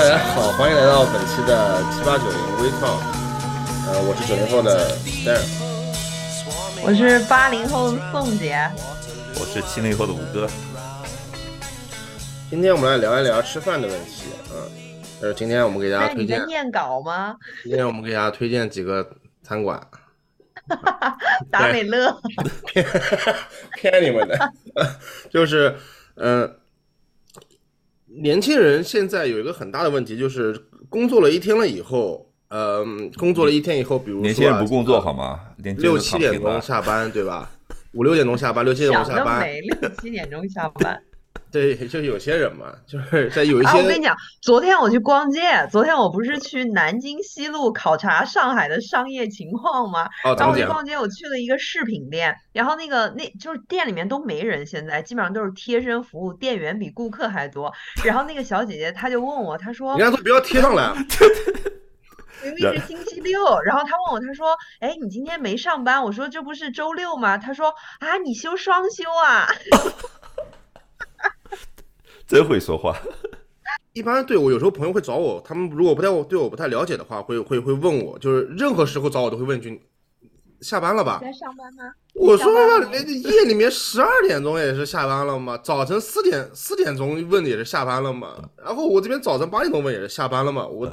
大家好，欢迎来到本期的七八九零微创。呃，我是九零后的 Darren。我是八零后宋姐，我是七零后的吴哥，今天我们来聊一聊吃饭的问题。嗯，呃，今天我们给大家哎，推荐你在，念稿吗？今天我们给大家推荐几个餐馆，达美乐，骗你们的，就是，嗯、年轻人现在有一个很大的问题，就是工作了一天了以后，呃，工作了一天以后，比如说啊年轻人不工作好吗？六七点钟。下班，对吧？五六点钟下班，六七点钟想得下班，美，六七点钟下班。对，就有些人嘛，就是 在有一啊，我跟你讲，昨天我去逛街，昨天我不是去南京西路考察上海的商业情况吗？然后我去逛街，我去了一个饰品店，然后那个那就是店里面都没人，现在基本上都是贴身服务，店员比顾客还多。然后那个小姐姐她就问我，她说人家都不要贴上来，明明是星期六，然后她问我，她说，哎，你今天没上班？我说这不是周六吗？她说啊，你休双休啊？真会说话，一般对我有时候朋友会找我，他们如果不太对我不太了解的话，会会会问我，就是任何时候找我都会问一句，下班了吧？在上班吗？我说上班吧，人家夜里面十二点钟也是下班了嘛，早晨四点四点钟问也是下班了嘛，然后我这边早晨八点钟问也是下班了嘛，我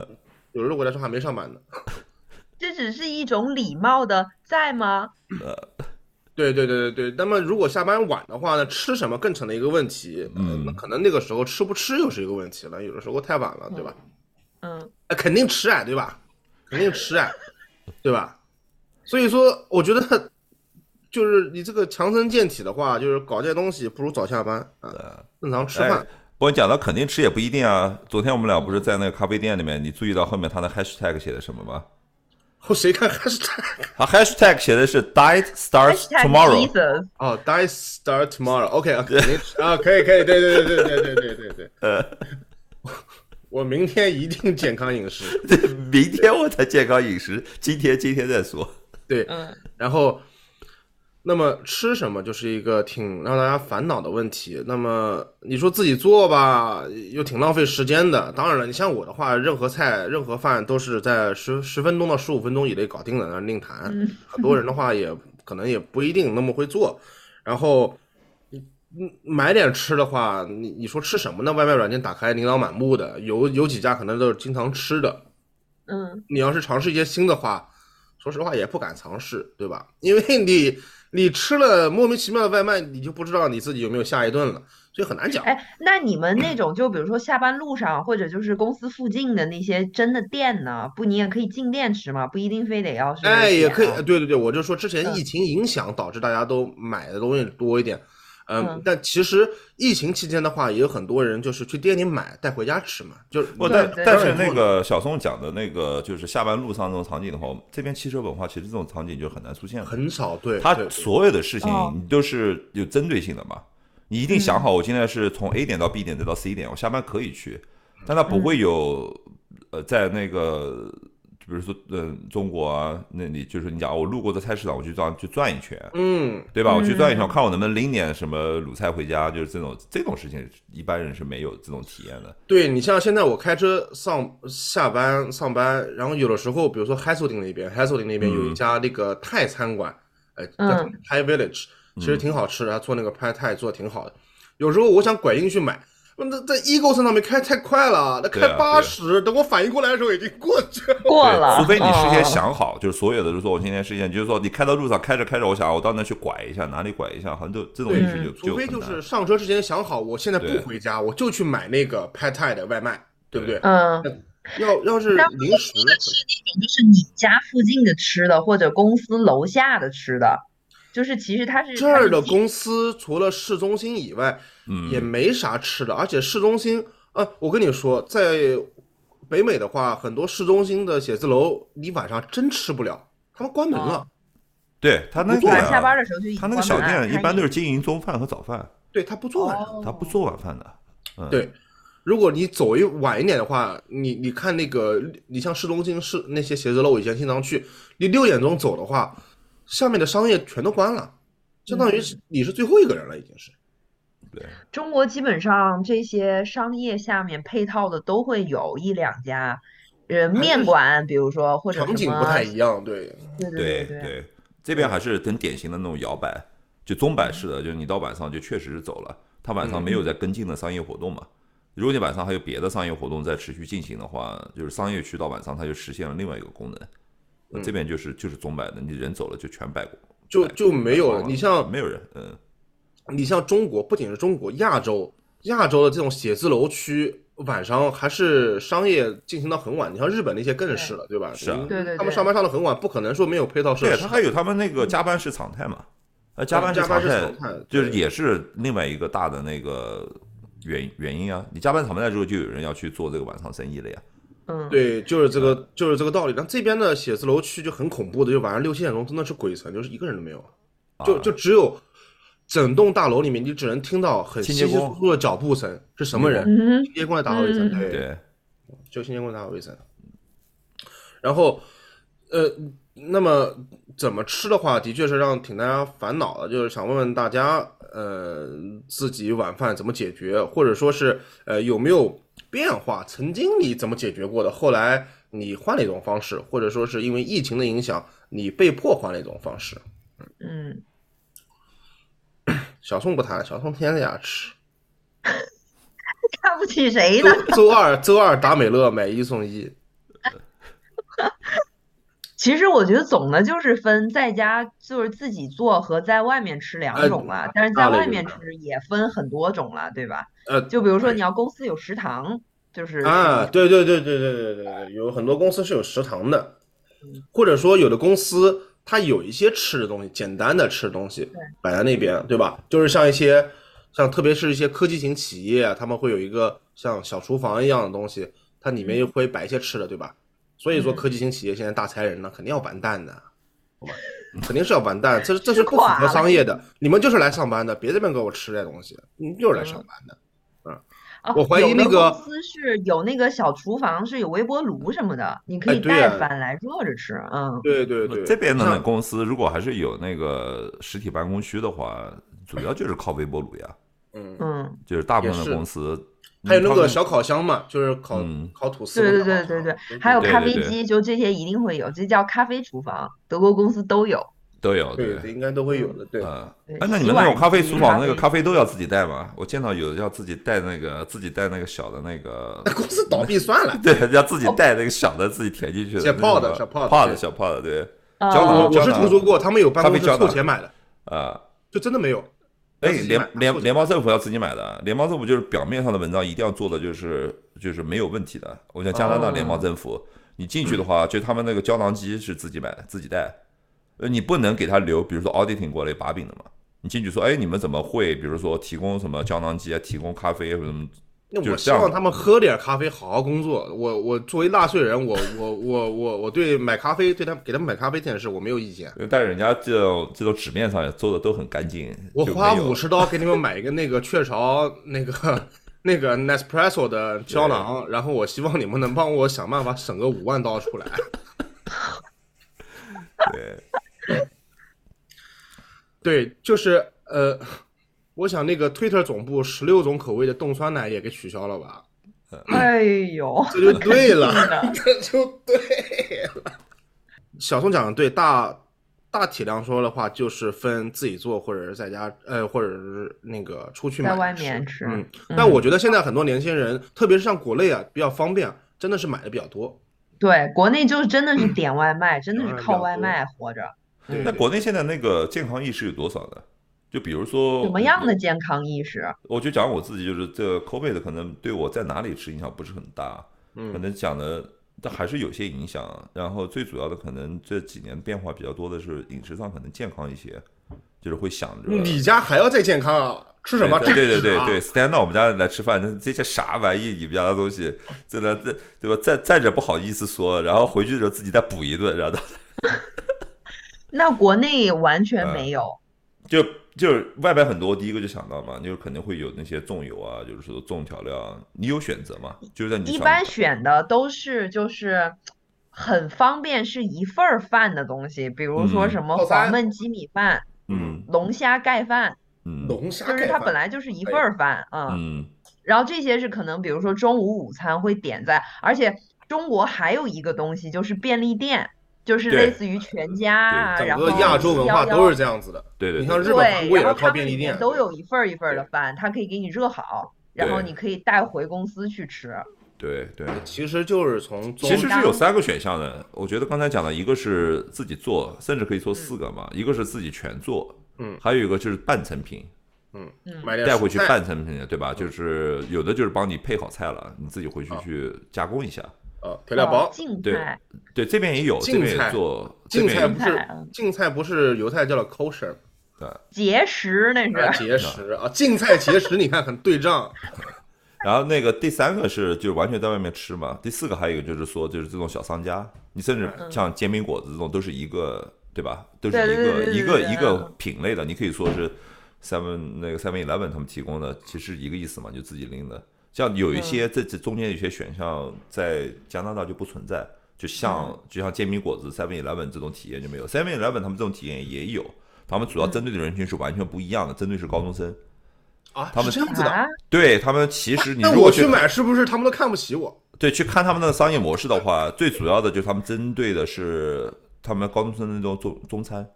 有时候我来说还没上班呢。这只是一种礼貌的在吗？对对对对对，那么如果下班晚的话呢，吃什么更成了一个问题，嗯那可能那个时候吃不吃又是一个问题了，有的时候太晚了，对吧？嗯，哎，肯定吃啊，对吧？肯定吃啊，对吧？所以说，我觉得就是你这个强身健体的话，就是搞这些东西不如早下班啊，正常吃饭哎。不过你讲到肯定吃也不一定啊。昨天我们俩不是在那个咖啡店里面，你注意到后面他的 hashtag 写的什么吗？后谁看 hashtag hashtag 写的是 diet starts tomorrow。哦，diet start tomorrow。OK 啊，肯定啊，可以可以，对对对对对对对对对。呃，我明天一定健康饮食。明天我才健康饮食，今天今天再说。对，嗯，然后，那么吃什么就是一个挺让大家烦恼的问题。那么你说自己做吧，又挺浪费时间的。当然了，你像我的话，任何菜、任何饭都是在十十分钟到十五分钟以内搞定的，那另谈。嗯很多人的话也可能也不一定那么会做。然后，你你买点吃的话，你你说吃什么呢？外卖软件打开琳琅满目的，有有几家可能都是经常吃的。嗯，你要是尝试一些新的话，说实话也不敢尝试，对吧？因为你你吃了莫名其妙的外卖，你就不知道你自己有没有下一顿了。所以很难讲。哎，那你们那种就比如说下班路上或者就是公司附近的那些真的店呢，不，你也可以进店吃嘛，不一定非得要是哎，也可以，对对对，我就说之前嗯疫情影响导致大家都买的东西多一点，嗯嗯，但其实疫情期间的话，也有很多人就是去店里买带回家吃嘛，就是但但是那个小宋讲的那个，就是下班路上这种场景的话，这边汽车文化其实这种场景就很难出现了。很少，对，他所有的事情哦你都是有针对性的嘛，你一定想好，我现在是从 A 点到 B 点再到 C 点，我下班可以去，但他不会有呃在那个。比如说，嗯，中国啊，那里就是你讲，我路过的菜市场，我去这样去转一圈，嗯，对吧？我去转一圈，嗯我看我能不能拎点什么卤菜回家，就是这种这种事情，一般人是没有这种体验的。对你像现在我开车上下班上班，然后有的时候，比如说 h a s s l i n g 那边 h a s s l i n g 那边有一嗯家那个泰餐馆，呃，叫嗯 Thai Village，其实挺好吃的，他做那个 p a t a i 做的挺好的。有时候我想拐进去买，那在 Ego 车上面开太快了，那开八十，等我反应过来的时候已经过去了。过了，除非你事先嗯想好，就是所有的，就是说我今天事先，就是说你开到路上开着开着，我想我到那去拐一下，哪里拐一下，好像就这种意识就除非就是上车之前想好，我现在不回家，我就去买那个派泰的外卖，对不对？嗯。要要是那临时，说的是那种就是你家附近的吃的，或者公司楼下的吃的，就是其实它是这儿的公司除了市中心以外，嗯也没啥吃的，而且市中心，呃，我跟你说，在北美的话，很多市中心的写字楼，你晚上真吃不了，他们关门了。哦对他那个不做晚下班的时候就已经他那个小店一般都是经营中饭和早饭，对他不做晚上。哦他不做晚饭的。嗯，对，如果你走一晚一点的话，你你看那个，你像市中心市那些写字楼，我以前经常去，你六点钟走的话，下面的商业全都关了，相当于是你是最后一个人了，已经是。中国基本上这些商业下面配套的都会有一两家，呃，面馆，比如说或者什么场景不太一样，对，对对对对，这边还是很典型的那种摇摆，就钟摆式的，就是你到晚上就确实是走了，他晚上没有在跟进的商业活动嘛。如果你晚上还有别的商业活动在持续进行的话，就是商业区到晚上它就实现了另外一个功能。这边就是就是中摆的，你人走了就全摆过，就就没有了你像没有人，嗯，你像中国，不仅是中国，亚洲，亚洲的这种写字楼区，晚上还是商业进行到很晚。你像日本那些更是了，对吧？是啊对对对他们上班上的很晚，不可能说没有配套设施对，施他。还有他们那个加班是常态嘛，呃，加班是加班是常态，就是也是另外一个大的那个原原因啊。你加班常态之后，就有人要去做这个晚上生意了呀。嗯，对，就是这个，就是这个道理。但这边的写字楼区就很恐怖的，就晚上六七点钟真的是鬼城，就是一个人都没有，就啊就只有整栋大楼里面，你只能听到很稀稀疏疏的脚步声，是什么人？嗯清洁工在打扫卫生，对，就清洁工打扫卫生。然后，呃，那么怎么吃的话，的确是让挺大家烦恼的，就是想问问大家，呃，自己晚饭怎么解决，或者说是呃有没有变化？曾经你怎么解决过的？后来你换了一种方式，或者说是因为疫情的影响，你被迫换了一种方式。嗯，小宋不谈，小宋天天在家吃。看不起谁呢？周周二周二达美乐买一送一，其实我觉得总的就是分在家就是自己做和在外面吃两哎种了，但是在外面吃也分很多种了，对吧？呃就比如说你要公司有食堂，就是啊，对对对对对对对对，有很多公司是有食堂的，或者说有的公司它有一些吃的东西，简单的吃的东西摆在那边，对吧？就是像一些像特别是一些科技型企业啊，他们会有一个像小厨房一样的东西，它里面又会摆一些吃的，对吧？所以说嗯科技型企业现在大裁人呢，肯定要完蛋的，好吧？肯定是要完蛋，这这是不符合商业的。你们就是来上班的，别这边给我吃这东西，你就是来上班的。哦我怀疑那个公司是有那个小厨房，是有微波炉什么的，你可以带饭来热着吃。嗯，对对对，这边的公司如果还是有那个实体办公区的话，主要就是靠微波炉呀，嗯。嗯，就是大部分的公司。还有那个小烤箱嘛，就是烤、嗯烤吐司对。对对对对，还有对对对咖啡机，就这些一定会有，这叫咖啡厨房，德国公司都有。都有，对对，应该都会有的。对，啊，那你们那种咖啡厨房那个咖咖啡都要自己带吗？我见到有要自己带那个自己带那个小的那个，那公司倒闭算了。对，要自己带那个小的自己填进去的小泡的小泡的泡的对小泡的，对，啊胶囊我我是听说过，他们有办公室凑钱买的，啊，就真的没有。哎，联联联邦政府要自己买的，联邦政府就是表面上的文章一定要做的就是就是没有问题的。我想加拿大联邦政府，你进去的话，就他们那个胶囊机是自己买的自己带，呃，你不能给他留，比如说 auditing 过来把柄的嘛。你进去说，哎，你们怎么会，比如说提供什么胶囊机啊，提供咖啡什么？那我希望他们喝点咖啡，好好工作。我我作为纳税人，我我我我我对买咖啡，对他给他们买咖啡这件事我没有意见。但是人家这种这种纸面上也做的都很干净，我花五十刀给你们买一个那个雀巢那个那个 Nespresso 的胶囊，然后我希望你们能帮我想办法省个五万刀出来。对，对，就是呃，我想那个 Twitter 总部十六种口味的冻酸奶也给取消了吧，哎呦，这就对了，这就对了。小宋讲的对，大大体量说的话就是分自己做或者是在家，呃，或者是那个出去买在外面吃嗯，嗯但我觉得现在很多年轻人，特别是像国内啊，比较方便，真的是买的比较多。对，国内就是真的是点外卖，真的是靠外卖活着。对那国内现在那个健康意识有多少呢？就比如说什么样的健康意识？我就讲我自己，就是这个 COVID 可能对我在哪里吃影响不是很大，嗯可能讲的但还是有些影响。然后最主要的可能这几年变化比较多的是饮食上可能健康一些，就是会想着你家还要再健康啊？吃什么？对对对对 对，stand 到我们家来吃饭，那这些啥玩意？你们家的东西，真的这对吧？再再者不好意思说，然后回去的时候自己再补一顿，然后 那国内完全嗯没有。就就是外边很多，第一个就想到嘛，就是肯定会有那些重油啊，就是说重调料啊，你有选择嘛？就是在你一般选的都是就是很方便，是一份儿饭的东西，比如说嗯什么黄焖鸡米饭、嗯龙虾盖饭，嗯龙虾就是它本来就是一份儿饭，嗯。嗯然后这些是可能，比如说中午午餐会点在，而且中国还有一个东西就是便利店，就是类似于全家啊，整然后个亚洲文化都是这样子的。对对对你像日本、韩对，国也是靠便利店，都有一份儿一份儿的饭，它可以给你热好，然后你可以带回公司去吃。对对。其实就是从中其实是有三个选项的，我觉得刚才讲的一个是自己做，甚至可以做四个嘛，一个是自己全做，嗯还有一个就是半成品，嗯，买带回去半成品，对吧？就是有的就是帮你配好菜了，你自己回去啊去加工一下。呃调料哦包。对对，这边也有，这边也做，这边也净菜不是净菜不是犹太叫的 kosher 对节食那啊是。节食啊，净菜节食，你看很对仗。然后那个第三个是就是完全在外面吃嘛，第四个还有一个就是说就是这种小商家，你甚至像煎饼果子这种都是一个对吧？都是对一个对对对一个对一个品类的，你可以说是 seven 那个 seven eleven 他们提供的，其实一个意思嘛，就自己拎的。像有一些这这中间有些选项在加拿大就不存在，就像就像煎饼果子 seven eleven 这种体验就没有，seven eleven 他们这种体验也有，他们主要针对的人群是完全不一样的，针对是高中生。啊，他们是这样子的。啊，对他们其实你如果我去买，是不是他们都看不起我？对，去看他们的商业模式的话，最主要的就是他们针对的是他们高中生的那种中中餐，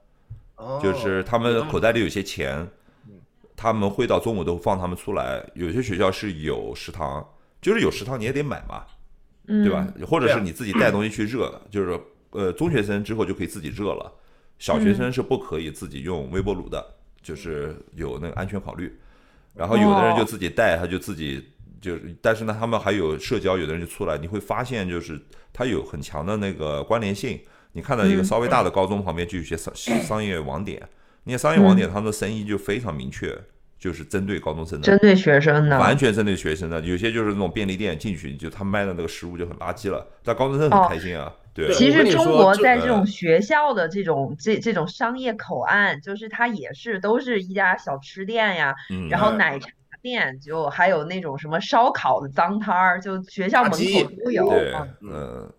哦就是他们口袋里有些钱，他们会到中午都放他们出来。有些学校是有食堂，就是有食堂你也得买嘛，嗯，对吧？或者是你自己带东西去热，就是呃中学生之后就可以自己热了，小学生是不可以自己用微波炉的，就是有那个安全考虑。然后有的人就自己带，他就自己就是，但是呢，他们还有社交，有的人就出来，你会发现就是它有很强的那个关联性。你看到一个嗯稍微大的高中旁边就有些商商业网点，那些商业网点他们的生意就非常明确，就是针对高中生的，针对学生的。完全针对学生的。有些就是那种便利店进去就他卖的那个食物就很垃圾了，但高中生很开心啊，对对其实中国在这种呃学校的这种这这种商业口岸，就是它也是都是一家小吃店呀，嗯，然后嗯奶茶店，就还有那种什么烧烤的脏摊儿，就学校门口都有。嗯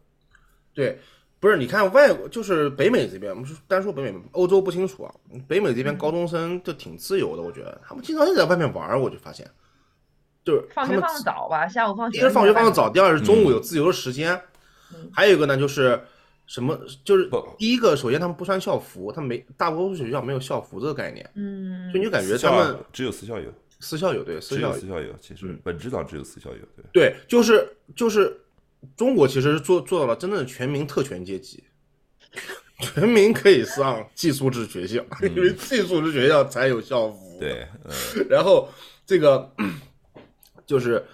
对，不是你看外国就是北美这边，我们说单说北美，欧洲不清楚啊。北美嗯这边高中生就挺自由的，我觉得他们经常就在外面玩儿，我就发现，就是放学放的早吧，下午放学。第一是放学放的早，第二是中午嗯有自由的时间，嗯。还有一个呢就是什么，就是第一个，首先他们不穿校服，他们没大多数学校没有校服这个概念，嗯。所以你就感觉他们只有私校有，私校有对私校有私校有，其实嗯。本质上只有私校有，对。对，就是就是中国其实是做做到了真正的全民特权阶级，全民可以上寄宿制学校，因为寄宿制学校才有校服。，对，嗯，然后这个 就是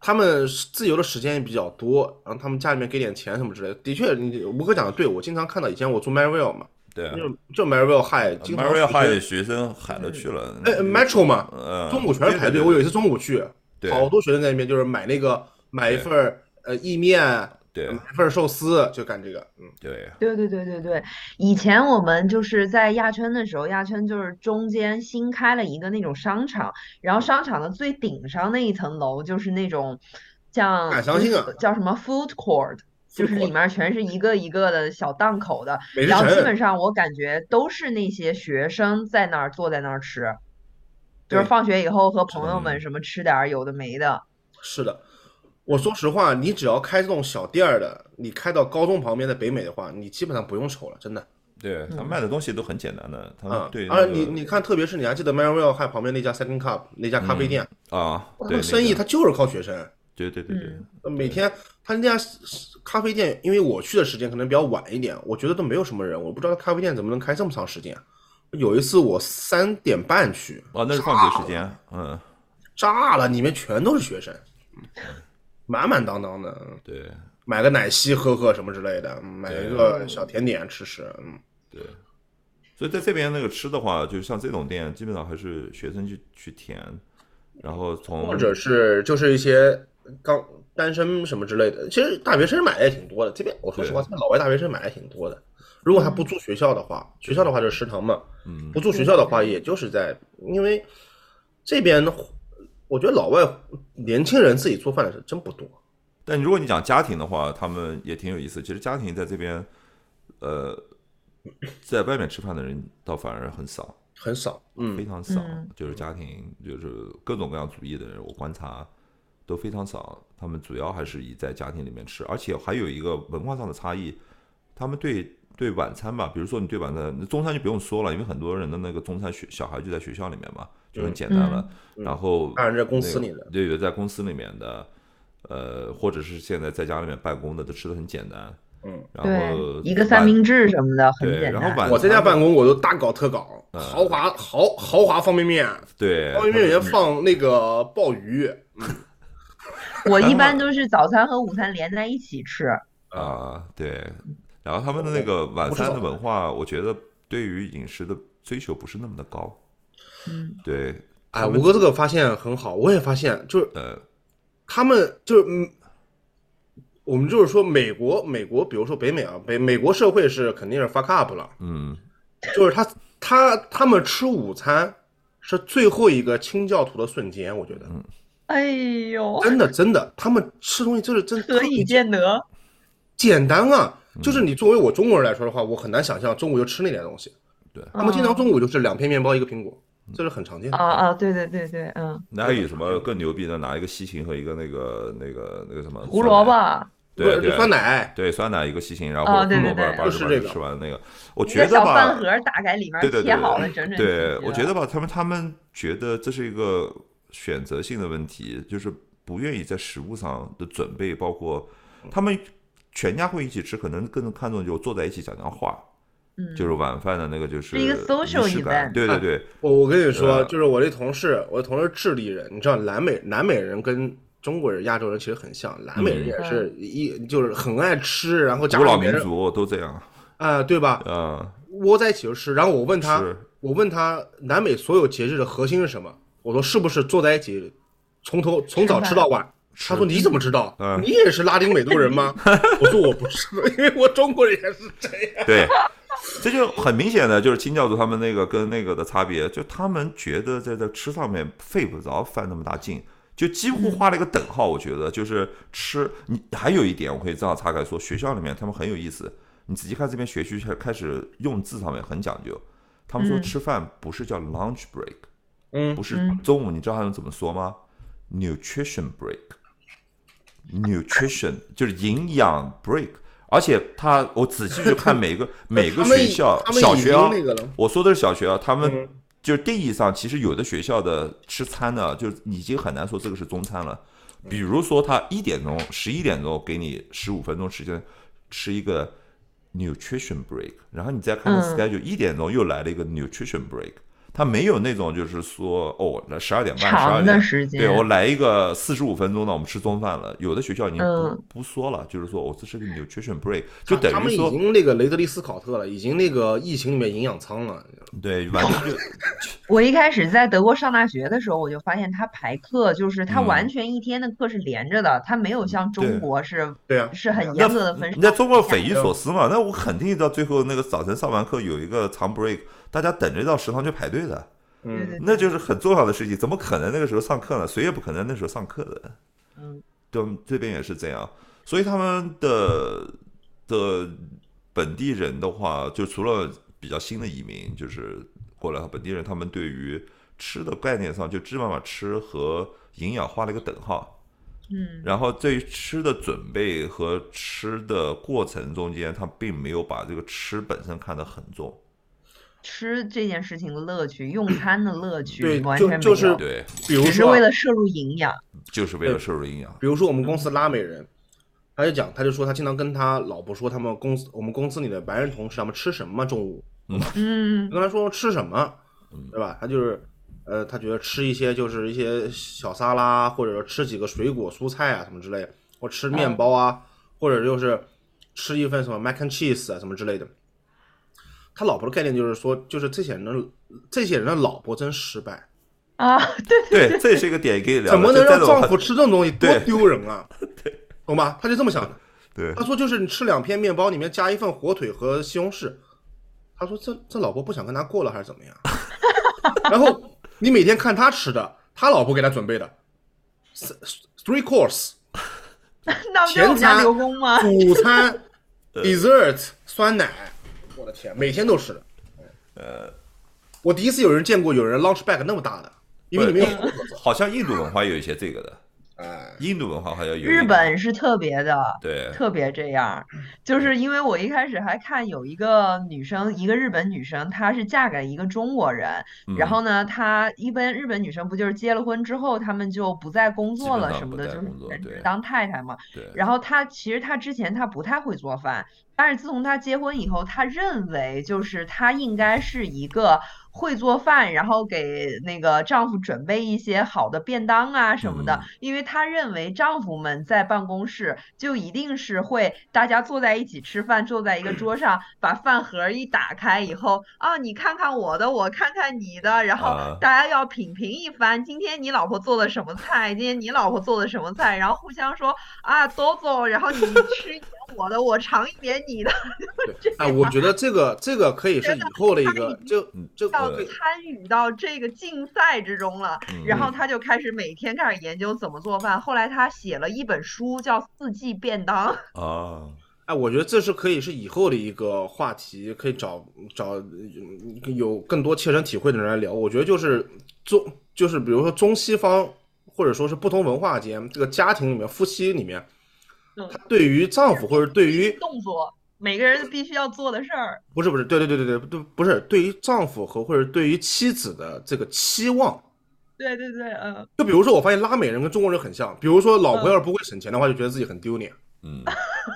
他们自由的时间也比较多，然后他们家里面给点钱什么之类的。的确，你吴哥讲的对，我经常看到以前我住 Maryville 嘛，对。啊就就 Maryville High，学 High 学生海了去了，哎 Metro 嘛，呃，中午全是排队。我有一次中午去，好多学生在那边就是买那个买一份儿呃意面，对份儿寿司，就干这个。嗯，对对对对对对，以前我们就是在亚琛的时候，亚琛就是中间新开了一个那种商场，然后商场的最顶上那一层楼就是那种像叫什么 food court，就是里面全是一个一个的小档口的，然后基本上我感觉都是那些学生在那儿坐在那儿吃，就是放学以后和朋友嗯们什么吃点儿有的没的。是的。我说实话，你只要开这种小店儿的，你开到高中旁边的北美的话，你基本上不用愁了，真的。对，他卖的东西都很简单的，他们啊对，而那个你你看，特别是你还记得 Maryville 还旁边那家 Second Cup 那家咖啡店，啊，他对们生意他就是靠学生。对对对对嗯，每天他那家咖啡店，因为我去的时间可能比较晚一点，我觉得都没有什么人，我不知道咖啡店怎么能开这么长时间。有一次我三点半去，哦，那是放学时间，嗯，炸了，里面全都是学生，满满当当的，对买个奶昔喝喝什么之类的，买一个小甜点吃吃，嗯，对。所以在这边那个吃的话，就像这种店，基本上还是学生去去填，然后从或者是就是一些刚单身什么之类的，其实大学生买的也挺多的。这边我说实话，这边老外大学生买的挺多的。如果他不住学校的话，学校的话就是食堂嘛，嗯不住学校的话，也就是在，因为这边我觉得老外年轻人自己做饭的是真不多。但如果你讲家庭的话，他们也挺有意思。其实家庭在这边，呃，在外面吃饭的人倒反而很少，很少，嗯非，常少。嗯就是家庭，就是各种各样主义的人，我观察都非常少。他们主要还是以在家庭里面吃，而且还有一个文化上的差异，他们对对晚餐吧，比如说你对晚餐，中餐就不用说了，因为很多人的那个中餐学小孩就在学校里面嘛，就很简单了。然后当然在公司里的对对，在公司里面的，呃，或者是现在在家里面办公的，都吃的很简单。嗯，然后，一个三明治什么的很，简单。然后晚我在家办公，我都大搞特搞，嗯豪华豪豪华方便面，对方便面里面放那个鲍鱼，我一般都是早餐和午餐连在一起吃。啊，对，然后他们的那个晚餐的文化，我觉得对于饮食的追求不是那么的高。嗯，对，哎，吴哥这个发现很好，我也发现，就是呃，他们就是嗯，我们就是说美国，美国，比如说北美啊，北美国社会是肯定是 fuck up 了，嗯，就是他他他们吃午餐是最后一个清教徒的瞬间，我觉得。哎呦，真的真的，他们吃东西就是真何以见得？简单啊，嗯就是你作为我中国人来说的话，我很难想象中午就吃那点东西，对，他们经常中午就是两片面包一个苹果，这是很常见的。啊啊，对对对对，嗯，那还有什么更牛逼的？拿一个西芹和一个那个那个那个什么？胡萝卜，对对，酸奶，对酸奶一个西芹，然后哦胡萝卜把是这个吃完那个，我觉得吧小饭，盒打开，里面对对对。切好了，整整对，我觉得吧，他们他们觉得这是一个选择性的问题，就是不愿意在食物上的准备，包括他们全家会一起吃，可能更看重就坐在一起讲讲话，嗯，就是晚饭的那个就是是一个 social 仪式感对对对，我我跟你说，呃就是我那同事，我的同事智利人，你知道南美南美人跟中国人、亚洲人其实很像，南美人也是一就是很爱吃，然后讲古老民族都这样，啊、对吧？嗯，窝在一起就吃。然后我问他，我问他南美所有节日的核心是什么？我说是不是坐在一起，从头从早吃到晚？他说你怎么知道？嗯你也是拉丁美洲人吗？我说我不是，因为我中国人也是这样。对，这就很明显的就是清教徒他们那个跟那个的差别，就他们觉得在这吃上面费不着费那么大劲，就几乎画了一个等号。我觉得就是吃，你还有一点我可以这样岔开说，学校里面他们很有意思，你仔细看这边学区开开始用字上面很讲究，他们说嗯吃饭不是叫 lunch break，嗯不是嗯中午，你知道他们怎么说吗？nutrition break。Nutrition 就是营养 break，而且他我仔细去看每个 每个学校小学啊我说的是小学啊，他们嗯。就是定义上，其实有的学校的吃餐呢，就是已经很难说这个是中餐了。比如说，他一点钟、十一点钟给你十五分钟时间吃一个 nutrition break，然后你再看 schedule 一点钟又来了一个 nutrition break，它没有那种就是说哦，那十二点半、十长二点的时间对我来一个四十五分钟，的我们吃中饭了。有的学校已经不、嗯不说了，就是说哦，这是个 nutrition break，就他们已等于说经那个雷德利斯考特了，已经那个疫情里面营养舱了。对，完全就 我一开始在德国上大学的时候，我就发现他排课就是他嗯完全一天的课是连着的，他没有像中国是对啊，是很严格的分。你在中国匪夷所思嘛？那我肯定到最后那个早晨上完课有一个长 break，大家等着到食堂去排队的，嗯那就是很重要的事情。怎么可能那个时候上课呢？谁也不可能那时候上课的。嗯，对，这边也是这样，所以他们的的本地人的话，就除了比较新的移民，就是过来本地人，他们对于吃的概念上，就基本上吃和营养画了一个等号。嗯，然后对于吃的准备和吃的过程中间，他并没有把这个吃本身看得很重。吃这件事情的乐趣，用餐的乐趣对完全没就就是有，对，比如说啊只是为了摄入营养。就是为了摄入营养。比如说我们公司拉美人，他就讲，他就说他经常跟他老婆说，他们公司我们公司里的白人同事他们吃什么中午，嗯跟他说吃什么，对吧？他就是，呃，他觉得吃一些就是一些小沙拉，或者说吃几个水果蔬菜啊什么之类的，或吃面包啊，或者就是吃一份什么 mac and cheese 啊什么之类的。他老婆的概念就是说，就是这些人的这些人的老婆真失败，啊，对对，这也是一个点可以聊的。怎么能让丈夫吃这种东西，多丢人啊？对懂吧？他就这么想的。对他说就是你吃两片面包，里面加一份火腿和西红柿。他说这这老婆不想跟他过了还是怎么样？然后你每天看他吃的，他老婆给他准备的，th- three course 前餐刘工吗？主餐，dessert 酸奶，我的天，每天都是的。呃，我第一次有人见过有人 launch back 那么大的，因为里面有。好像印度文化有一些这个的，哎，印度文化好像有日本是特别的，对。特别这样，就是因为我一开始还看有一个女生，一个日本女生，她是嫁给一个中国人，然嗯后呢，她一般日本女生不就是结了婚之后，她们就不再工作了什么的，就是当太太嘛。对，然后她其实她之前她不太会做饭，但是自从她结婚以后，她认为就是她应该是一个会做饭，然后给那个丈夫准备一些好的便当啊什么的嗯，因为她认为丈夫们在办公室就一定是会大家坐在一起吃饭，坐在一个桌 上，把饭盒一打开以后啊，你看看我的，我看看你的，然后啊。大家要品评一番，今天你老婆做的什么菜，今天你老婆做的什么菜，然后互相说啊，走走，然后你吃我的，我尝一点你的，对，哎，我觉得这个这个可以是以后的一个，就就要个可以参与到这个竞赛之中了。然后他就开始每天开始研究怎么做饭，后来他写了一本书叫《四季便当》。啊，哎，我觉得这是可以是以后的一个话题，可以找找嗯有更多切身体会的人来聊。我觉得就是中，就是比如说中西方，或者说是不同文化间，这个家庭里面、夫妻里面，嗯他对于丈夫或者对于动作，每个人必须要做的事儿。不是不是，对对对对对对，不是对于丈夫和或者对于妻子的这个期望。对对对，嗯，就比如说，我发现拉美人跟中国人很像，比如说老婆嗯要是不会省钱的话，就觉得自己很丢脸。嗯，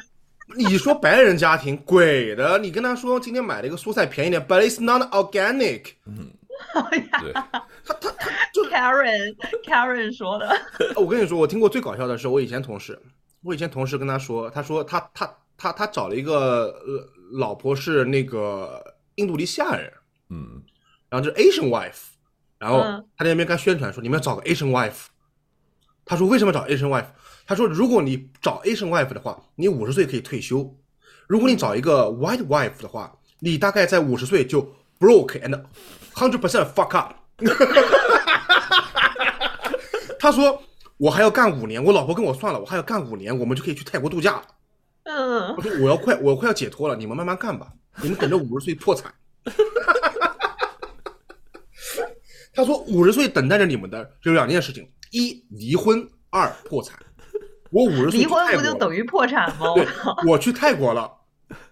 你说白人家庭鬼的，你跟他说今天买了一个蔬菜便宜点，but it's not organic，嗯 对，他他就 Karen Karen 说的，我跟你说，我听过最搞笑的是，我以前同事，我以前同事跟他说，他说他他他他找了一个呃老婆是那个印度尼西亚人，嗯，然后就是 Asian wife，然后嗯他在那边跟他宣传说你们要找个 Asian wife，他说为什么找 Asian wife？他说如果你找 Asian wife 的话，你五十岁可以退休；如果你找一个 white wife 的话，你大概在五十岁就 broke and hundred percent fuck up。他说我还要干五年，我老婆跟我算了，我还要干五年，我们就可以去泰国度假了。嗯我，说我要快，我快要解脱了，你们慢慢干吧，你们等着五十岁破产。他说五十岁等待着你们的只有两件事情：一离婚，二破产。我五十岁离婚不就等于破产吗？对，我去泰国了，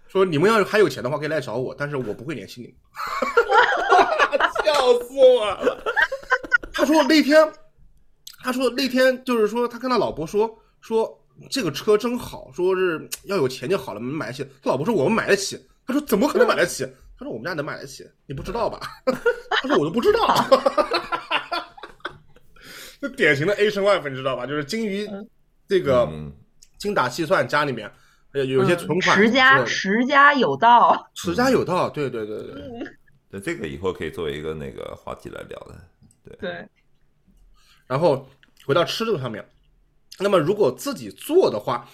说你们要是还有钱的话可以来找我，但是我不会联系你们。笑死我了。他说那天，他说那天就是说他跟他老婆说说这个车真好，说是要有钱就好了，买得起。他老婆说我们买得起，他说怎么可能买得起？他说我们家能买得起，你不知道吧？他说我都不知道。这典型的 Asian wife，你知道吧？就是精于这个嗯，精打细算，家里面呃有些存款，嗯持家持家有道。持家有道，对对对对。对，这个以后可以作为一个那个话题来聊的。对对，然后回到吃这个上面，那么如果自己做的话，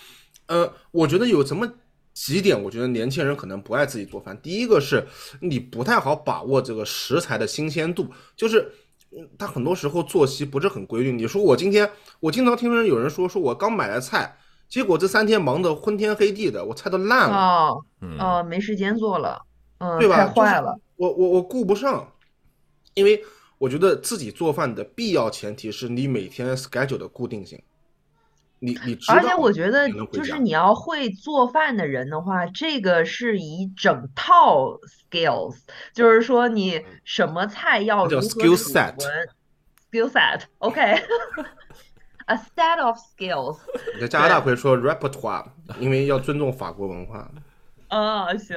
呃，我觉得有这么几点，我觉得年轻人可能不爱自己做饭。第一个是你不太好把握这个食材的新鲜度，就是嗯他很多时候作息不是很规律。你说我今天，我经常听人有人说，说我刚买了菜，结果这三天忙得昏天黑地的，我菜都烂了，哦嗯，哦，没时间做了，嗯，对吧？太坏了。我我我顾不上，因为我觉得自己做饭的必要前提是你每天 schedule 的固定性。你你而且我觉得就是你要会做饭的人的话，这个是一整套 skills，就是说你什么菜要嗯叫如何 skill 储 set 存，skill set，OK，a set of skills。你在加拿大会说 repertoire，因为要尊重法国文化。嗯，行，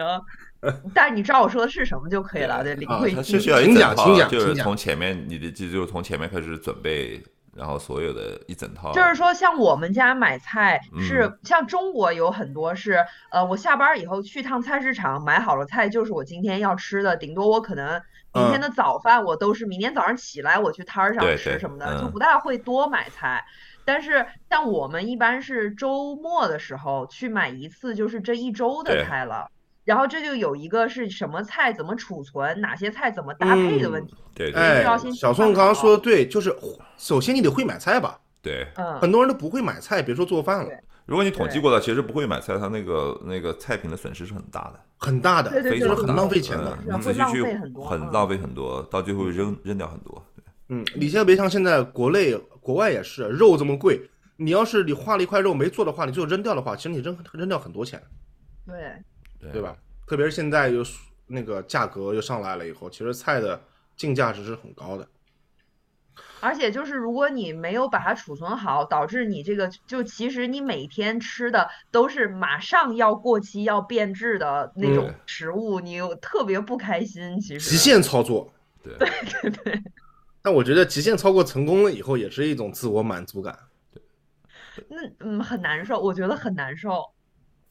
但是你知道我说的是什么就可以了，对，领啊会进去它是需要一请整套，讲请讲就是从前面你的就就是从前面开始准备，然后所有的一整套。就是说，像我们家买菜是嗯像中国有很多是，呃，我下班以后去趟菜市场买好了菜，就是我今天要吃的，顶多我可能明天的早饭我都是明天早上起来我去摊儿上吃什么的，就嗯不大会多买菜。但是像我们一般是周末的时候去买一次，就是这一周的菜了。然后这就有一个是什么菜怎么储存，哪些菜怎么搭配的问题。对对哎，小宋刚刚说的对，就是首先你得会买菜吧，对，嗯，很多人都不会买菜，别说做饭了对，如果你统计过的，其实不会买菜，它那个那个菜品的损失是很大的，很大的，对对就是很非常大浪费钱的。你仔细去费很多嗯很浪费很多，到最后扔扔掉很多。嗯，你现在别像现在国内、国外也是，肉这么贵，你要是你画了一块肉没做的话，你最后扔掉的话，其实你扔扔掉很多钱，对。对对吧？？特别是现在又那个价格又上来了以后，其实菜的净价值是很高的。而且就是，如果你没有把它储存好，导致你这个就其实你每天吃的都是马上要过期、要变质的那种嗯食物，你又特别不开心。其实极限操作，对对对，但我觉得极限操作成功了以后，也是一种自我满足感。那嗯很难受，我觉得很难受。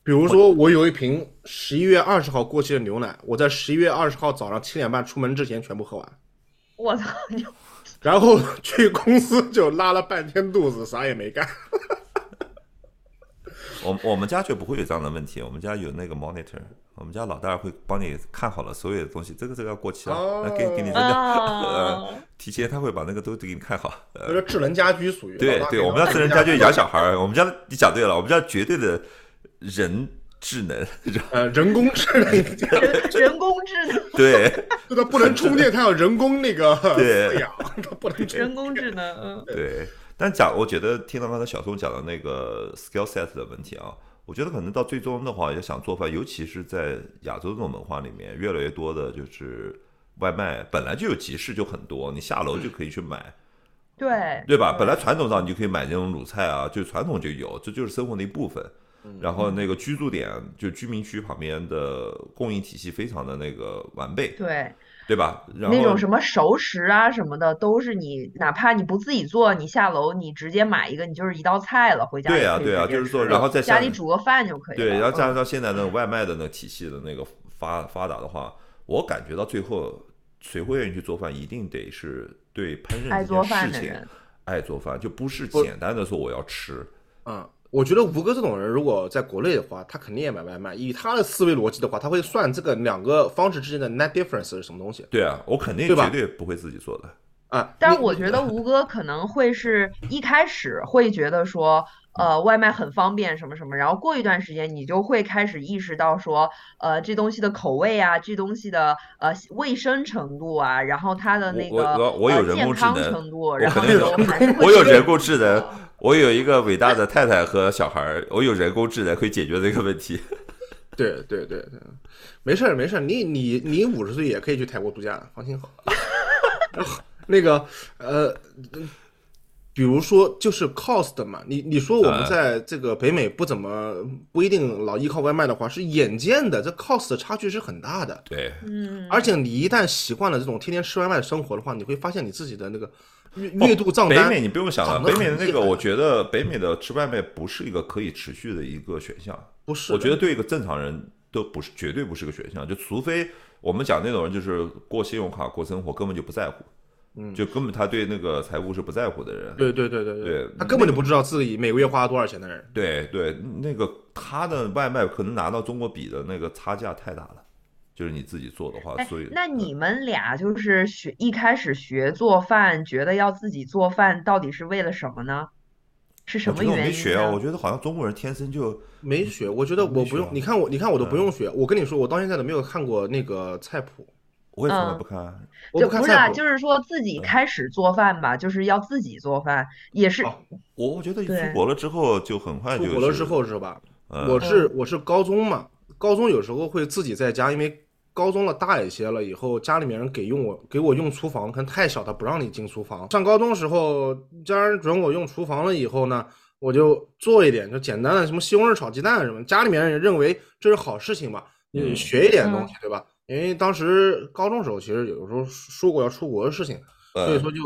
比如说，我有一瓶十一月二十号过期的牛奶，我在十一月二十号早上七点半出门之前全部喝完，我操，然后去公司就拉了半天肚子，啥也没干。我我们家就不会有这样的问题，我们家有那个 monitor，我们家老大会帮你看好了所有的东西，这个这个要过期了，哦。那给给你扔掉，啊呃，提前他会把那个都给你看好，呃。智能家居属于对对，我们家智能家居养小孩儿，我们家你讲对了，我们家绝对的人智能，呃人工智能，人人工智能，对。就它不能充电，它要人工那个对。饲养，它不能充 人工智能，嗯，对。但讲，我觉得听到刚才小松讲的那个 skill set 的问题啊，我觉得可能到最终的话，要想做饭，尤其是在亚洲这种文化里面，越来越多的就是外卖，本来就有集市就很多，你下楼就可以去买，对对吧？本来传统上你就可以买这种卤菜啊，就传统就有，这就是生活的一部分。然后那个居住点就居民区旁边的供应体系非常的那个完备，对，对吧？然后那种什么熟食啊什么的，都是你哪怕你不自己做，你下楼你直接买一个，你就是一道菜了，回家对呀也可以直接对呀就是说然后在家里煮个饭就可以了。对，然后加嗯上现在那个外卖的那个体系的那个发发达的话，我感觉到最后谁会愿意去做饭，一定得是对烹饪这爱做件事情饭的人，爱做饭，就不是简单的说我要吃。嗯，我觉得吴哥这种人，如果在国内的话，他肯定也买外卖。以他的思维逻辑的话，他会算这个两个方式之间的 net difference 是什么东西对啊，我肯定绝对不会自己做的。啊？但我觉得吴哥可能会是一开始会觉得说，呃，外卖很方便什么什么，然后过一段时间你就会开始意识到说，呃，这东西的口味啊，这东西的呃卫生程度啊，然后它的那个我我有呃健康 人工智能程度，我然后肯定有就还是会我有人工智能，我有一个伟大的太太和小孩儿，我有人工智能可以解决这个问题。对对对对，没事儿没事儿，你你你五十岁也可以去泰国度假，放心好。那个呃，比如说就是 cost 嘛，你你说我们哎在这个北美不怎么不一定老依靠外卖的话，是眼见的，这 cost 的差距是很大的。对，嗯，而且你一旦习惯了这种天天吃外卖的生活的话，你会发现你自己的那个月月度账单北美你不用想了，北美的那个，我觉得北美的吃外卖不是一个可以持续的一个选项。不是，我觉得对一个正常人都不是，绝对不是个选项。就除非我们讲那种人，就是过信用卡过生活，根本就不在乎，嗯就根本他对那个财务是不在乎的人。对对对对对他根本就不知道自己每个月花了多少钱的人。对对，那个他的外卖可能拿到中国比的那个差价太大了，就是你自己做的话，哎所以那你们俩就是学一开始学做饭，觉得要自己做饭，到底是为了什么呢？是什么原因没学啊，我觉得好像中国人天生就没学，我觉得我不用。你看我，你看我都不用学。我跟你说，我到现在都没有看过那个菜谱，我也从来嗯不看。我就不是啊。就是说自己开始做饭吧，就是要自己做饭，也是哦我我觉得对出国了之后就很快就出国了之后是吧？嗯我是我是高中嘛，高中有时候会自己在家，因为高中了大一些了以后，家里面人给用我给我用厨房，可能太小，他不让你进厨房。上高中时候，家人准我用厨房了以后呢，我就做一点，就简单的什么西红柿炒鸡蛋什么，家里面人认为这是好事情嘛，你嗯学一点东西，对吧？因为当时高中时候其实有时候说过要出国的事情，所以呃，说就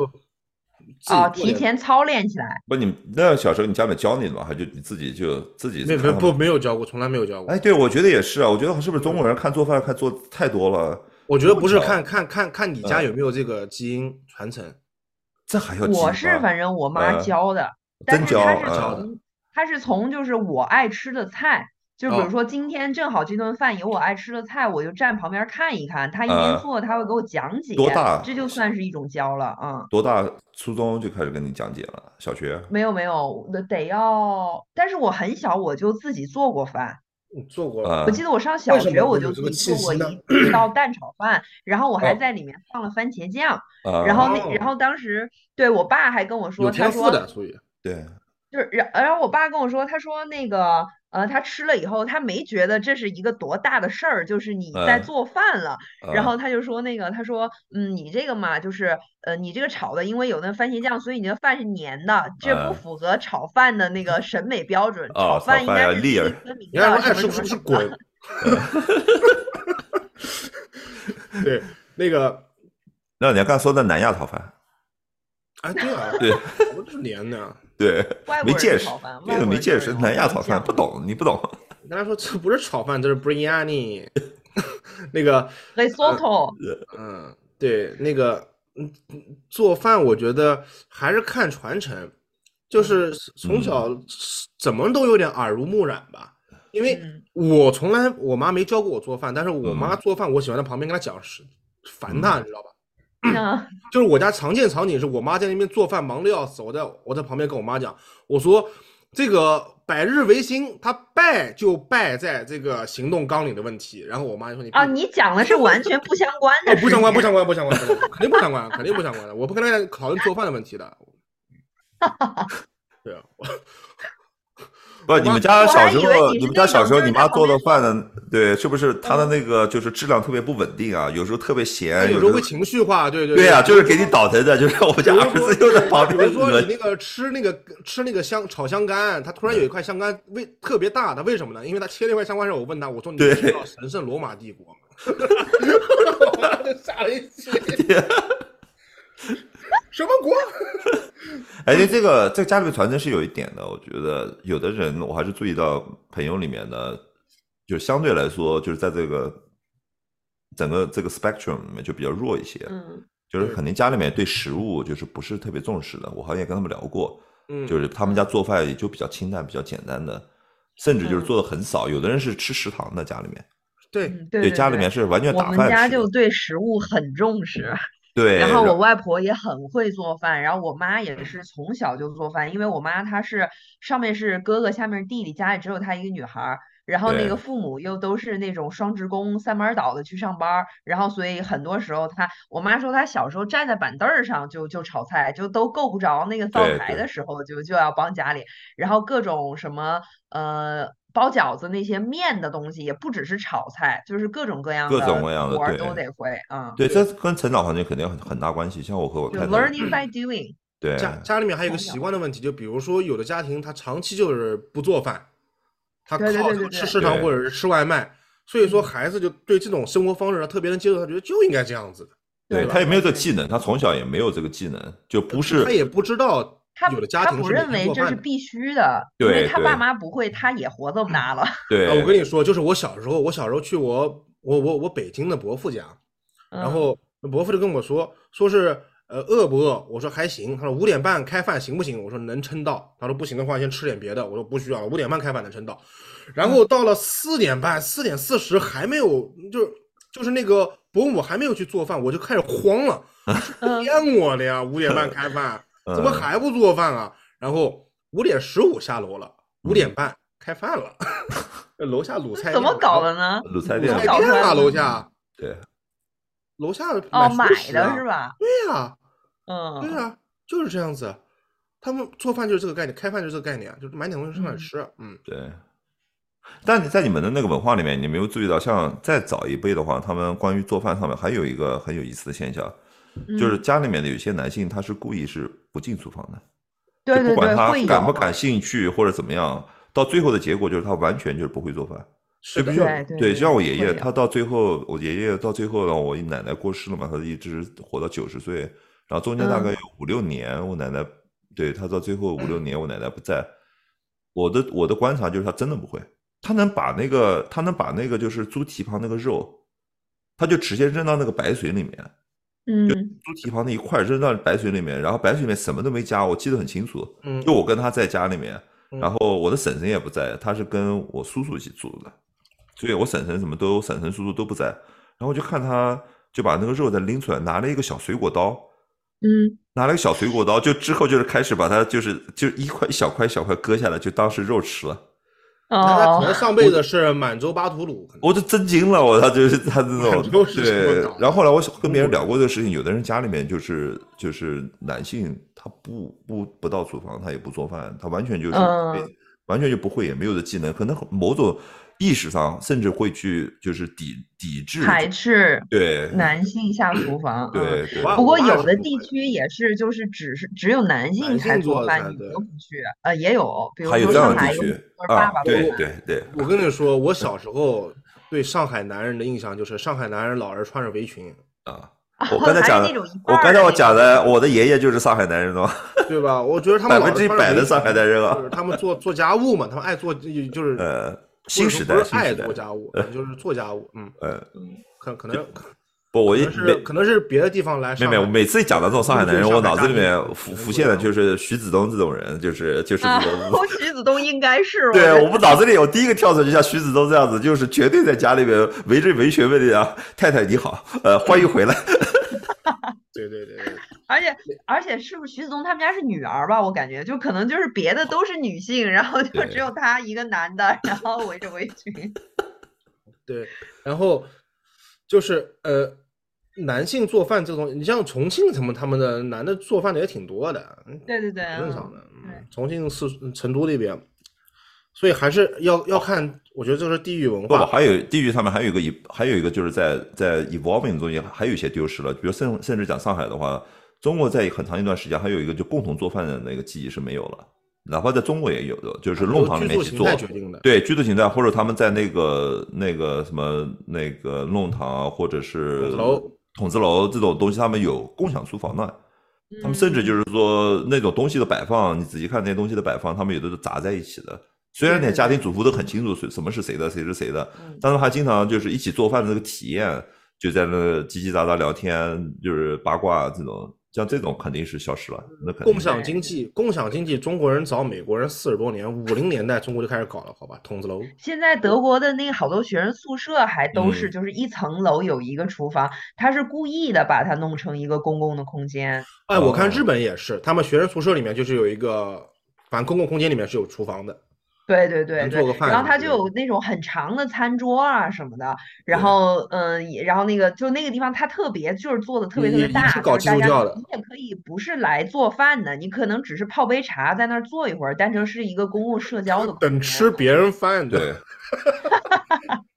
自己哦，提前操练起来。不，你那小时候你家里教你的吗？还就你自己就自己没没不？没有教过，从来没有教过。哎，对，我觉得也是啊。我觉得是不是中国人看做饭看做太多了？我觉得不是看看看看你家嗯有没有这个基因传承。这还要我是反正我妈呃教的，但真教是她是呃从她是从就是我爱吃的菜，就比哦如说今天正好这顿饭有我爱吃的菜，我就站旁边看一看，他一边呃做，他会给我讲解，多大这就算是一种教了，嗯。多大？初中就开始跟你讲解了，小学？没有没有，那得要，但是我很小我就自己做过饭，你做过？了我记得我上小学我就自己做过一道蛋炒饭，然后我还哦在里面放了番茄酱，啊，然后那哦然后当时对我爸还跟我说，他说天赋的，属于对，就是然然后我爸跟我说，他说那个呃他吃了以后，他没觉得这是一个多大的事儿，就是你在嗯做饭了，然嗯后他就说那个他说嗯你这个嘛就是呃你这个炒的因为有那番茄酱，所以你的饭是粘的，这不嗯符合炒饭的那个审美标准，哦炒饭应饭该是粒粒儿分明的，什么说爱吃不是。滚。对，那个，那你要刚才说的南亚炒饭，哎，对啊，对我就是黏的。对，没见识炒饭，这外国人个没见识，南亚炒饭不懂，你不懂。跟他说这不是炒饭，这是 biryani。那个，risotto，嗯，对，那个，嗯，做饭我觉得还是看传承，就是从小怎么都有点耳濡目染吧。因为嗯我从来我妈没教过我做饭，但是我嗯妈做饭，我喜欢在旁边跟她讲是烦她，你知道吧？嗯，就是我家常见场景是我妈在那边做饭忙的要死，我在我在旁边跟我妈讲，我说这个百日维新，它败就败在这个行动纲领的问题。然后我妈就说你啊，你讲的是 完全不相关的哦不相关不相关不相关不相关，肯定不相关肯定不相关的，我不跟大家讨论做饭的问题的。对啊，我不，你们家小时候，你你们家小时候你妈做的饭呢？对，是不是她的那个就是质量特别不稳定啊？有时候特别咸，有时候会情绪化，对对对呀，就是给你倒腾的，就是我们家儿子又在旁比边比如说你那个吃那个吃那个香炒香干，他突然有一块香干味特别大，他为什么呢？因为他切那块香干时候，我问他，我说你对知道神圣罗马帝国吗？我妈就吓了一气。什么国？哎，对这个这个家里面传承是有一点的，我觉得有的人我还是注意到朋友里面的，就相对来说就是在这个整个这个 spectrum 里面就比较弱一些，嗯就是对肯定家里面对食物就是不是特别重视的。我好像也跟他们聊过，嗯就是他们家做饭也就比较清淡、比较简单的，甚至就是嗯做的很少。有的人是吃食堂的，家里面对，嗯，对对家里面是完全我们打饭吃的家就对食物很重视，对，然后我外婆也很会做饭，然后我妈也是从小就做饭，因为我妈她是上面是哥哥，下面是弟弟，家里只有她一个女孩儿，然后那个父母又都是那种双职工，三班儿倒的去上班儿，然后所以很多时候她，我妈说她小时候站在板凳儿上就就炒菜，就都够不着那个灶台的时候就就要帮家里，然后各种什么呃。包饺子那些面的东西，也不只是炒菜，就是各种各样各种各样的活儿对都得会啊。对，这跟成长环境肯定很很大关系。像我和我就太太，learning by doing。对家家里面还有一个习惯的问题，就比如说有的家庭他长期就是不做饭，他靠吃食堂或者是吃外卖，所以说孩子就对这种生活方式他特别能接受，他觉得就应该这样子的，对他也没有这个技能，他从小也没有这个技能，就不是他也不知道他有的家他不庭是每认为这。是必须的，因对为他爸妈不会，他也活这么大了。对。啊，我跟你说，就是我小时候，我小时候去我我我我北京的伯父家，然嗯后那伯父就跟我说，说是呃饿不饿？我说还行。他说五点半开饭行不行？我说能撑到。他说不行的话，先吃点别的。我说不需要，五点半开饭能撑到。然后到了四点半、四点四十还没有，就就是那个伯母还没有去做饭，我就开始慌了，嗯骗我的呀！五点半开饭，嗯怎么还不做饭啊？然后五点十五下楼了，五点半开饭了，楼下卤菜怎么搞的呢？卤菜店卤菜店啊，楼下对，楼下哦，熟买的是？吧？对呀、嗯，对啊，就是这样子。他们做饭就是这个概念，开饭就是这个概念，就是买点东西上来嗯吃。嗯，对。但你在你们的那个文化里面，你没有注意到，像再早一辈的话，他们关于做饭上面还有一个很有意思的现象，就是嗯家里面的有些男性他是故意是不进厨房的，对对对，就不管他感不感兴趣或者怎么样，到最后的结果就是他完全就是不会做饭。就比，如对，对对对像我爷爷，他到最后，我爷爷到最后呢，我奶奶过世了嘛，他一直活到九十岁，然后中间大概嗯有五六年，我奶奶对他到最后五六年，我奶奶不在，我的我的观察就是他真的不会，他能把那个他能把那个就是猪蹄旁那个肉，他就直接扔到那个白水里面，嗯。猪蹄旁那一块扔到白水里面，然后白水里面什么都没加，我记得很清楚，嗯。就我跟他在家里面，嗯然后我的婶婶也不在，他是跟我叔叔一起住的，所以我婶婶什么都婶婶叔叔都不在，然后我就看他就把那个肉再拎出来，拿了一个小水果刀，嗯。拿了个小水果刀，就之后就是开始把它就是就一块一小块一小块割下来，就当是肉吃了。那他可哦能，上辈子是满洲巴图鲁，可能。我就震惊了，我他就是他这种对。然后后来我跟别人聊过这个事情，有的人家里面就是就是男性，他不不不到厨房，他也不做饭，他完全就是、嗯。完全就不会，也没有这技能，可能某种意识上甚至会去就是抵抵制排斥对男性下厨房。嗯对对不过有的地区也是，就是只是只有男性才做做饭，女的不去。呃，也有，比如还有说这样的地区上海有爸啊爸，对做饭对对，我跟你说，我小时候对上海男人的印象就是上海男人老是穿着围裙，啊。我刚才讲的我刚才我讲的，我的爷爷就是上海男人哦，对吧？我觉得他们百分之一百的上海男人啊就是，他们做做家务嘛，他们爱做就是呃，或新时代，爱做，家务，就是做家务。嗯，呃，可可能不，我一能是可能是别的地方来没没，我每次一讲到这种上海男人，我脑子里面浮浮现的就是徐子东这种人，就是就是啊这种。徐子东应该是对我们脑子里有第一个跳出来，就像徐子东这样子，就是绝对在家里面围着围学问的啊，太太你好，呃，欢迎回来。对对对对，而且而且是不是徐子东他们家是女儿吧？我感觉就可能就是别的都是女性，然后就只有他一个男的，然后围着围裙。对，然后就是呃，男性做饭这个东西，你像重庆什么他们的男的做饭的也挺多的，对对对，正常的。重庆是成都那边，所以还是要要看，我觉得这是地域文化不，还有地域上面还有一个一，还有一个就是在在 evolving 中间还有一些丢失了，比如甚甚至讲上海的话，中国在很长一段时间还有一个就共同做饭的那个记忆是没有了，哪怕在中国也有的，就是弄堂里面一起做由居住形态。决定的。对居住形态，或者他们在那个那个什么那个弄堂啊，或者是筒子楼、筒子楼这种东西，他们有共享厨房的。他们甚至嗯就是说那种东西的摆放，你仔细看那些东西的摆放，他们有的是杂在一起的。虽然连家庭主妇都很清楚谁什么是谁的，谁是谁的，嗯但是还经常就是一起做饭的这个体验，就在那叽叽喳喳聊天，就是八卦这种，像这种肯定是消失了。那肯定共享经济，共享经济，中国人早美国人四十多年，五零年代中国就开始搞了，好吧？筒子楼，现在德国的那个好多学生宿舍还都是嗯就是一层楼有一个厨房，他是故意的把它弄成一个公共的空间。哎，我看哦日本也是，他们学生宿舍里面就是有一个，反正公共空间里面是有厨房的。对对对对然后他就有那种很长的餐桌啊什么的，然后嗯，然后那个就那个地方他特别就是做的特别特别大，是搞基督教的你也可以不是来做饭的，你可能只是泡杯茶在那儿坐一会儿，单纯是一个公共社交的。等吃别人饭的。对。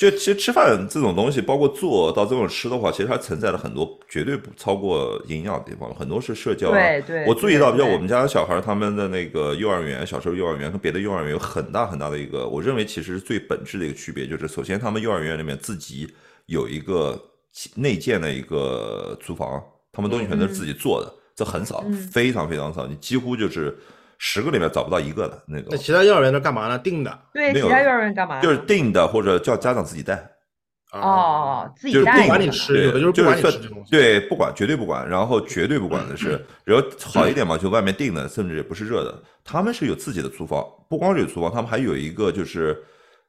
就其实吃饭这种东西，包括做到这种吃的话，其实它存在了很多绝对不超过营养的地方，很多是社交啊。对对我注意到，比如我们家小孩儿他们的那个幼儿园，小时候幼儿园跟别的幼儿园有很大很大的一个，我认为其实是最本质的一个区别，就是首先他们幼儿园里面自己有一个内建的一个厨房，他们东西全都是自己做的，这很少，嗯非常非常少，你几乎就是十个里面找不到一个的那种那。其他幼儿园都干嘛呢？定的对，其他幼儿园干嘛？就是定的，或者叫家长自己带，哦，自就是不己带管你着吃有的就是不管你吃这东西对，不管绝对不管，然后绝对不管的是，然后好一点嘛，就外面订的，甚至也不是热的，他们是有自己的厨房，不光是有厨房，他们还有一个就是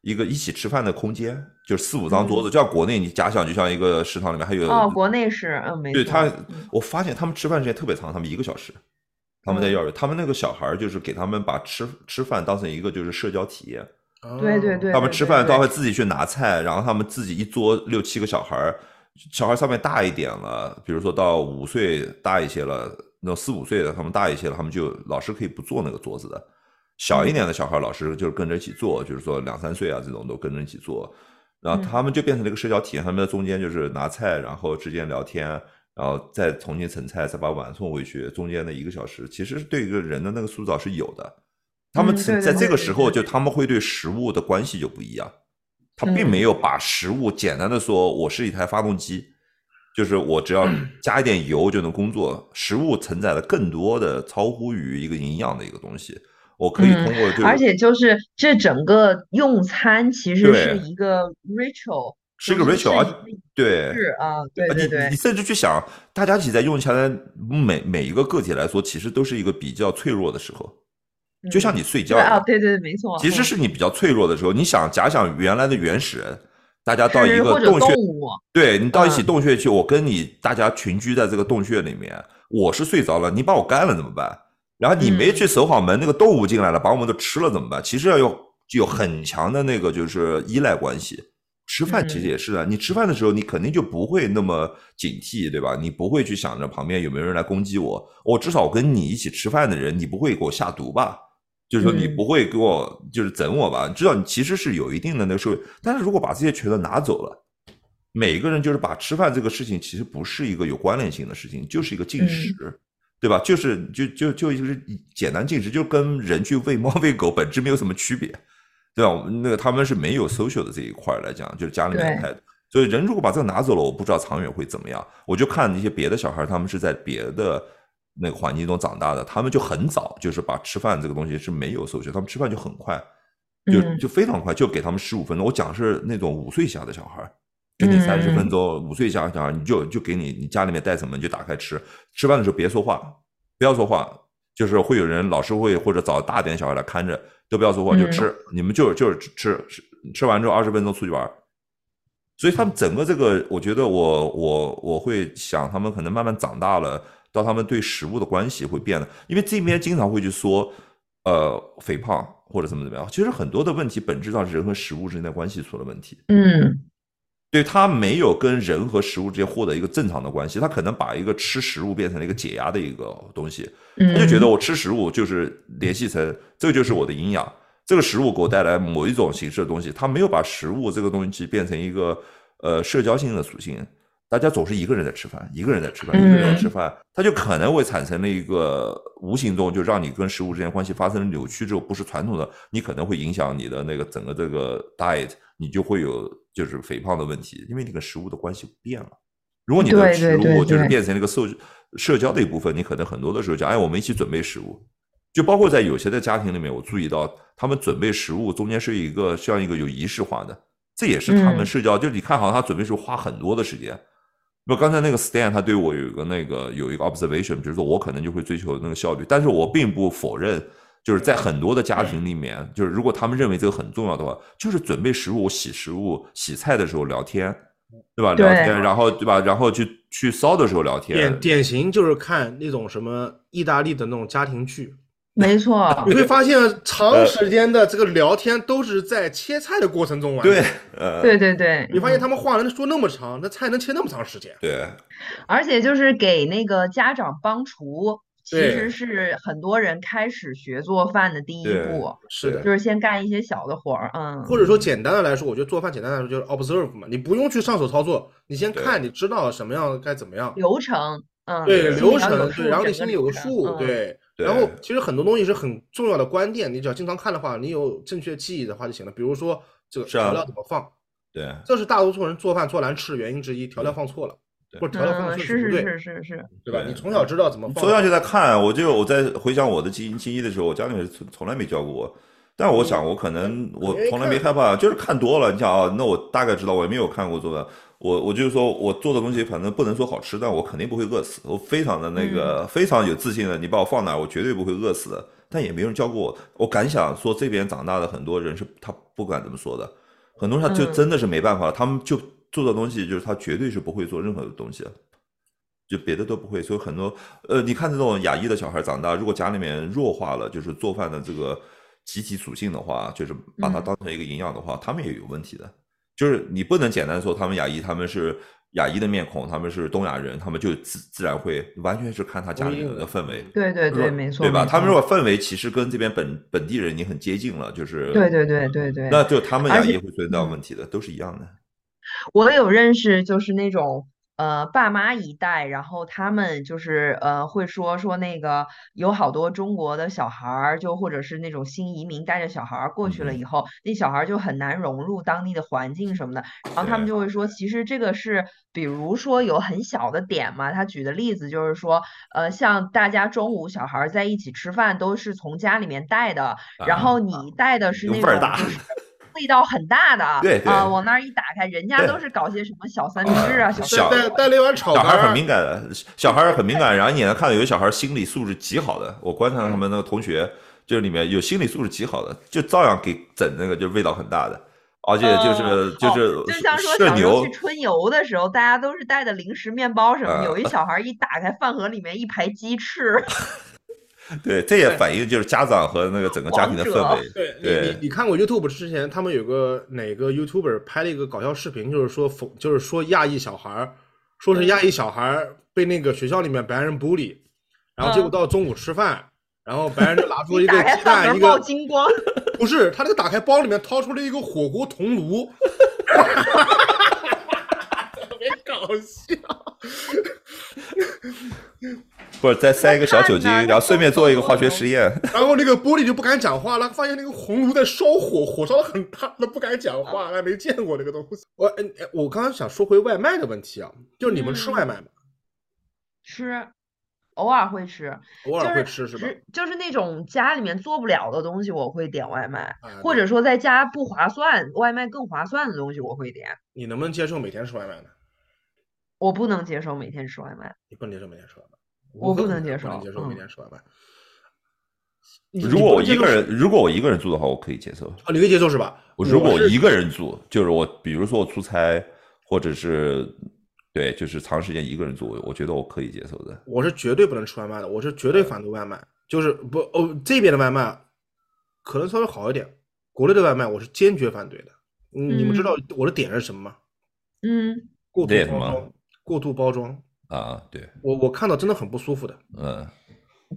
一个一起吃饭的空间，就是四五张桌子，就像国内你假想，就像一个食堂里面还有哦，国内是嗯没错对他嗯，我发现他们吃饭时间特别长，他们一个小时。他们在幼儿园，他们那个小孩儿就是给他们把吃吃饭当成一个就是社交体验，对对对，他们吃饭都会自己去拿菜，然后他们自己一桌六七个小孩儿，小孩儿稍微大一点了，比如说到五岁大一些了，那种四五岁的他们大一些了，他们就老师可以不坐那个桌子的。小一点的小孩儿，老师就是跟着一起坐，就是说两三岁啊这种都跟着一起坐，然后他们就变成了一个社交体验，他们在中间就是拿菜，然后之间聊天，然后再重新盛菜，再把碗送回去，中间的一个小时，其实是对一个人的那个塑造是有的。他们在这个时候，就他们会对食物的关系就不一样，他并嗯没有把食物简单的说我是一台发动机，就是我只要加一点油就能工作。食物承载了更多的超乎于一个营养的一个东西，我可以嗯通过对而且就是这整个用餐其实是一个 ritual，是一个就是 ritual，而是一个对是啊，对呃对对你你，甚至去想，大家一起在用下来，每每一个个体来说，其实都是一个比较脆弱的时候，就像嗯你睡觉啊，对对，没错，其实嗯是你比较脆弱的时候。你想假想原来的原始人，大家到一个洞穴对你到一起嗯洞穴去，我跟你大家群居在这个洞穴里面，我是睡着了，你把我干了怎么办？然后你没嗯去守好门，那个动物进来了，把我们都吃了怎么办？其实要有具有很强的那个就是依赖关系。吃饭其实嗯也是的，你吃饭的时候，你肯定就不会那么警惕，对吧？你不会去想着旁边有没有人来攻击我，我至少跟你一起吃饭的人，你不会给我下毒吧？就是说你嗯不会给我就是整我吧？你知道你其实是有一定的那个社会，但是如果把这些全都拿走了，每个人就是把吃饭这个事情其实不是一个有关联性的事情，就是一个进食，对吧？就是就就就就是简单进食，就跟人去喂猫喂狗本质没有什么区别，对吧？我们那个他们是没有 social 的这一块儿来讲，就是家里面的态度。所以人如果把这个拿走了，我不知道长远会怎么样。我就看那些别的小孩，他们是在别的那个环境中长大的，他们就很早就是把吃饭这个东西是没有 social，他们吃饭就很快，就嗯就非常快，就给他们十五分钟。我讲是那种五岁以下的小孩，给你三十嗯分钟，五岁以下的小孩你就就给你你家里面带什么你就打开吃，吃饭的时候别说话，不要说话，就是会有人老师会或者找大点小孩来看着，都不要说话就嗯吃，你们就就是吃吃吃完之后二十分钟出去玩。所以他们整个这个，我觉得我我我会想，他们可能慢慢长大了，到他们对食物的关系会变了，因为这边经常会去说，呃，肥胖或者怎么怎么样，其实很多的问题本质上是人和食物之间的关系出了问题。嗯对他没有跟人和食物之间获得一个正常的关系，他可能把一个吃食物变成了一个解压的一个东西，嗯，他就觉得我吃食物就是联系成这个就是我的营养，这个食物给我带来某一种形式的东西，他没有把食物这个东西变成一个呃社交性的属性。大家总是一个人在吃饭，一个人在吃饭，一个人在吃饭，它就可能会产生了一个无形中就让你跟食物之间关系发生了扭曲之后，不是传统的，你可能会影响你的那个整个这个 diet，你就会有就是肥胖的问题，因为你跟食物的关系变了。如果你的对食物就是变成了一个社社交的一部分，你可能很多的时候讲，哎，我们一起准备食物，就包括在有些的家庭里面，我注意到他们准备食物中间是一个像一个有仪式化的，这也是他们嗯社交。就是你看，好像他准备时候花很多的时间。那刚才那个 Stan 他对我有一个那个有一个 observation，比如说我可能就会追求那个效率，但是我并不否认，就是在很多的家庭里面，就是如果他们认为这个很重要的话，就是准备食物、洗食物、洗菜的时候聊天，对吧？对聊天，然后对吧？然后去去烧的时候聊天典，典型就是看那种什么意大利的那种家庭剧，没错，你会发现长时间的这个聊天都是在切菜的过程中完成。对，呃，对对对，你发现他们话能说那么长，那菜能切那么长时间。对，而且就是给那个家长帮厨，其实是很多人开始学做饭的第一步，是的就。是先干一些小的活儿，嗯，或者说简单的来说，我觉得做饭简单来说就是 observe 嘛，你不用去上手操作，你先看，你知道什么样该怎么样，流程，嗯，对流程，对，然后你心里有个数，嗯对。对然后其实很多东西是很重要的关键，你只要经常看的话，你有正确记忆的话就行了。比如说这个调料怎么放，对。这是大多数人做饭做难吃的原因之一，调料放错了，不对，是是是是是，对吧？你从小知道怎么放，从小就在看，我就我在回想我的基因基因的时候，我家里面从从来没教过我。但我想，我可能我从来没害怕，就是看多了。你想啊，那我大概知道，我也没有看过做饭。我我就是说我做的东西，反正不能说好吃，但我肯定不会饿死。我非常的那个、非常有自信的，你把我放哪儿，我绝对不会饿死的。但也没有人教过我。我敢想说，这边长大的很多人是他不敢这么说的，很多人他就嗯真的是没办法，他们就做的东西就是他绝对是不会做任何的东西的。就别的都不会，所以很多呃，你看这种亚裔的小孩长大，如果家里面弱化了，就是做饭的这个集体属性的话，就是把它嗯当成一个营养的话，他们也有问题的。就是你不能简单说他们亚裔，他们是亚裔的面孔，他们是东亚人，他们就自自然会完全是看他家里面的氛围，对对对，没错，对吧？他们如错果氛围其实跟这边本本地人已经很接近了，就是对对对对对，那就他们亚裔会存在嗯问题的，都是一样的。我有认识，就是那种呃爸妈一代，然后他们就是呃会说说那个有好多中国的小孩儿，就或者是那种新移民带着小孩儿过去了嗯以后，那小孩儿就很难融入当地的环境什么的，然后他们就会说，其实这个是比如说有很小的点嘛，他举的例子就是说，呃，像大家中午小孩儿在一起吃饭都是从家里面带的，然啊后你带的是那种就是味道很大的，对对。啊，往那儿一打开，人家都是搞些什么小三只啊、小小带带了一碗炒小孩很敏感的，小孩很敏感，然后你能看到有的小孩心理素质极好的，我观察他们那个同学，就是里面有心理素质极好的，就照样给整那个就味道很大的，而且就是、呃就是哦就像说小时候去春游的时候，大家都是带的零食、面包什么，呃有一小孩一打开饭盒，里面一排鸡翅，对，这也反映就是家长和那个整个家庭的氛围。对你对你你看过 YouTube 之前，他们有个哪个 YouTuber 拍了一个搞笑视频，就是说讽，就是说亚裔小孩儿，说是亚裔小孩儿被那个学校里面白人 bully，然后结果嗯到中午吃饭，然后白人就拿出一个 鸡蛋，一个金光，不是他那个打开包里面掏出了一个火锅铜炉，特别搞笑。或者再塞一个小酒精，然后顺便做一个化学实验。然后那个玻璃就不敢讲话了，发现那个红炉在烧火，火烧的很大，他不敢讲话，他没见过那个东西。我哎哎我刚刚想说回外卖的问题啊，就是你们吃嗯外卖吗？吃，偶尔会吃，偶尔会吃是吧？就是那种家里面做不了的东西，我会点外卖，或者说在家不划算，外卖更划算的东西我会点。你能不能接受每天吃外卖呢？我不能接受每天吃外卖，你不能接受每天吃外卖，我不能接受不能接受每嗯天吃外卖。如果我一个，人，如果我一个人住的话，我可以接受。啊，你可以接受是吧？我如果我一个人住，就是我，比如说我出差，或者是对，就是长时间一个人住，我我觉得我可以接受的。我是绝对不能吃外卖的，我是绝对反对外卖，就是不哦这边的外卖可能稍微好一点，国内的外卖我是坚决反对的。嗯你们知道我的点是什么吗？嗯，过度包装，过度包装，啊，对，我我看到真的很不舒服的。嗯，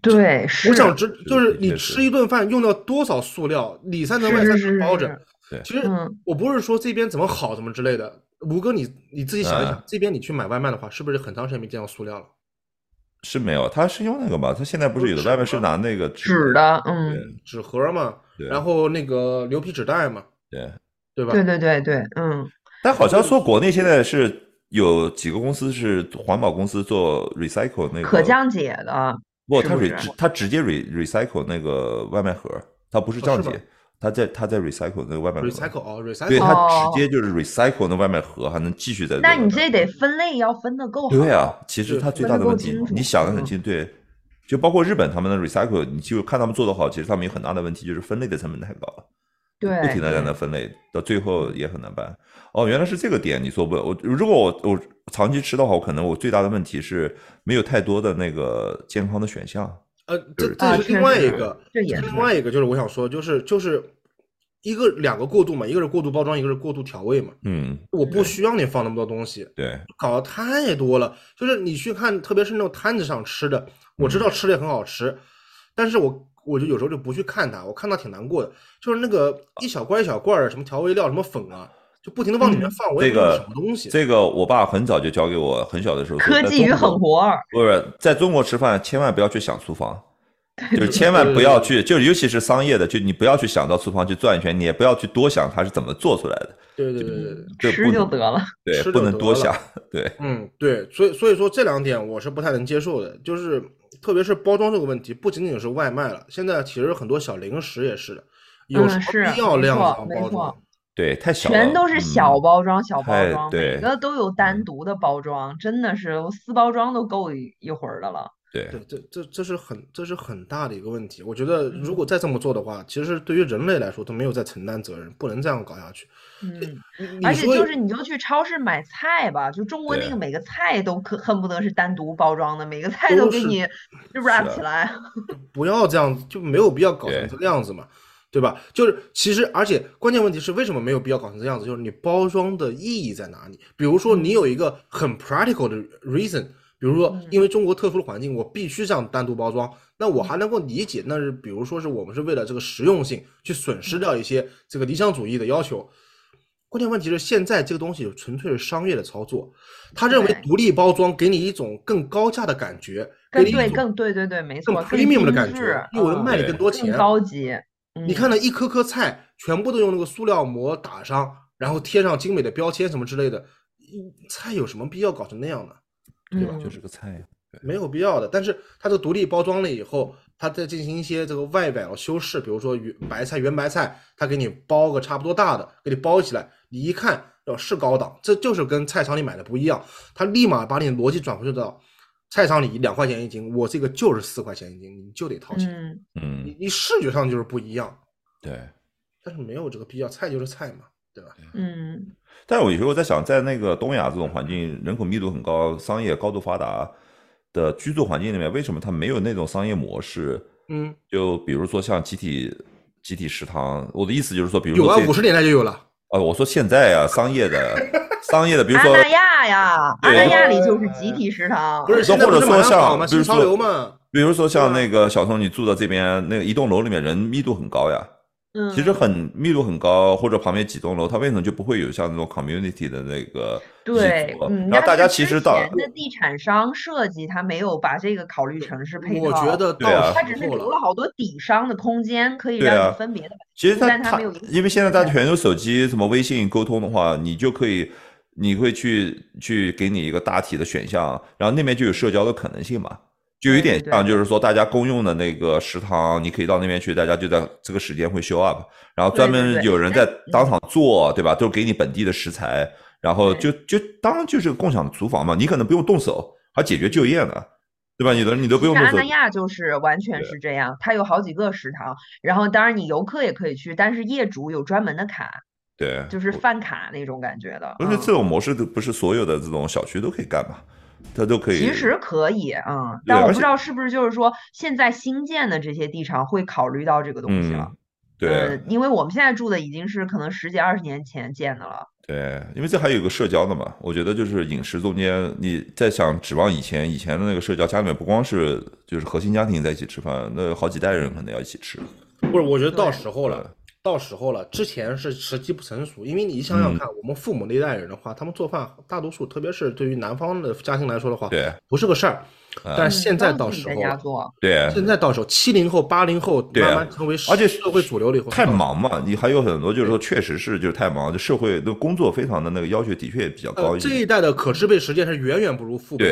对，是，我想知就是你吃一顿饭用掉多少塑料，里三层外三层包着。对其实嗯我不是说这边怎么好怎么之类的，吴哥你你自己想一想嗯，这边你去买外卖的话，是不是很长时间没见到塑料了？是没有，他是用那个嘛？他现在不是有的外卖是拿那个纸的，嗯，纸盒嘛，对然后那个牛皮纸袋嘛，对。对吧？对对对对，嗯，但好像说国内现在是有几个公司是环保公司做 recycle 那个可降解的，不，他是不 re 是直他直接 re recycle 那个外卖盒，它不是降解，它在它在 recycle 那个外卖盒。recycle 哦对，recycle 他哦。直接就是 recycle 那外卖盒，还能继续在做那。你这得分类要分的够好。对啊，其实对它最大的问题你想的很嗯。清，对，就包括日本他们的 recycle，你就看他们做的好，其实他们有很大的问题，就是分类的成本太高了。对，不停的在那分类，到最后也很难办。哦，原来是这个点，你说不？我如果我我长期吃的话，我可能我最大的问题是没有太多的那个健康的选项。呃，这这是另外一个，这也是另外一个就是我想说，就是就是一个两个过渡嘛，一个是过度包装，一个是过度调味嘛。嗯，我不需要你放那么多东西，对，搞得太多了。就是你去看，特别是那种摊子上吃的，我知道吃的也很好吃，但是我我就有时候就不去看它，我看到挺难过的。就是那个一小罐一小罐的什么调味料、什么粉啊，就不停的往里面放，我也这不知道个什么东西。这个我爸很早就教给我，很小的时候科技与狠活儿，不是在中国吃饭，千万不要去想厨房，就是千万不要去，就是尤其是商业的，就你不要去想到厨房去转一圈，你也不要去多想它是怎么做出来的，对对对对对。吃就得了。对，吃不就得了能多想，对，嗯，对，所以所以说这两点我是不太能接受的，就是特别是包装这个问题，不仅仅是外卖了，现在其实很多小零食也是的，有什么必要没量子上错没错包装？对，太小了，全都是小嗯包装，小包装，对每个都有单独的包装，真的是我撕包装都够一一会儿的了。对，对，这这这是很这是很大的一个问题。我觉得嗯如果再这么做的话，其实对于人类来说都没有在承担责任，不能这样搞下去。嗯，而且就是你就去超市买菜吧，就中国那个每个菜都可恨不得是单独包装的，每个菜都给你 wrap 啊起来。不要这样，就没有必要搞成这个样子嘛，对吧？就是其实，而且关键问题是为什么没有必要搞成这样子？就是你包装的意义在哪里？比如说你有一个很 practical 的 reason，比如说因为中国特殊的环境，我必须这样单独包装，那我还能够理解，那是比如说是我们是为了这个实用性去损失掉一些这个理想主义的要求。关键问题是，现在这个东西纯粹是商业的操作，他认为独立包装给你一种更高价的感觉，给更对，你一种更对对对，没错，更 premium 的感觉因为我能卖你更更多钱。高级。你看那一颗颗菜，全部都用那个塑料膜打上，然后贴上精美的标签什么之类的，嗯菜有什么必要搞成那样呢？嗯，对吧就是个菜呀，没有必要的。但是它这个独立包装了以后，它再进行一些这个外表的修饰，比如说圆白菜、圆白菜，它给你包个差不多大的，给你包起来，你一看，哦，是高档，这就是跟菜场里买的不一样。它立马把你的逻辑转回去到菜场里两块钱一斤，我这个就是四块钱一斤，你就得掏钱。嗯，嗯，你你视觉上就是不一样，对。但是没有这个必要，菜就是菜嘛，对吧？嗯，但是我有时候在想，在那个东亚这种环境，人口密度很高、商业高度发达的居住环境里面，为什么它没有那种商业模式？嗯，就比如说像集体集体食堂，我的意思就是说，比如有啊，五十年代就有了。啊，我说现在啊，商业的商业的，比如阿说那亚呀，阿对那亚里就是集体食堂，不是，或者说像比如说流嘛。比如说像那个小宋，你住的这边那个一栋楼里面人密度很高呀，嗯，其实很密度很高，或者旁边几栋楼，它为什么就不会有像那种 community 的那个对，嗯，然后大家其实到前的地产商设计，他没有把这个考虑成是配套，我觉得对他只是留了好多底商的空间，可以让你分别的。其实它它但它没有影响因为现在大家全有手机，什么微信沟通的话，你就可以，你会去去给你一个大体的选项，然后那边就有社交的可能性嘛，就有点像就是说大家公用的那个食堂，你可以到那边去，大家就在这个时间会 show up，然后专门有人在当场做，对吧？都给你本地的食材，然后就就当就是共享的厨房嘛，你可能不用动手，还解决就业呢，对吧？你的你都不用动手其实阿那，亚就是完全是这样，它有好几个食堂，然后当然你游客也可以去，但是业主有专门的卡，对，就是饭卡那种感觉的。而且嗯这种模式都不是所有的这种小区都可以干嘛，它都可以。其实可以，嗯，但我不知道是不是就是说现在新建的这些地场会考虑到这个东西了。嗯，对、呃，因为我们现在住的已经是可能十几二十年前建的了。对，因为这还有个社交的嘛。我觉得就是饮食中间，你在想指望以前以前的那个社交，家里面不光是就是核心家庭在一起吃饭，那好几代人可能要一起吃。不是，我觉得到时候了，到时候了。之前是时机不成熟，因为你想想看，我们父母那一代人的话，他们做饭大多数，特别是对于南方的家庭来说的话，对不是个事儿。但是现在到时候对，现在到时候七零后、八零后慢慢成为而且社会主流了以后，太忙嘛，你还有很多就是说，确实是就是太忙，就社会的工作非常的那个要求的确也比较高呃，一点。这一代的可支配时间是远远不如父母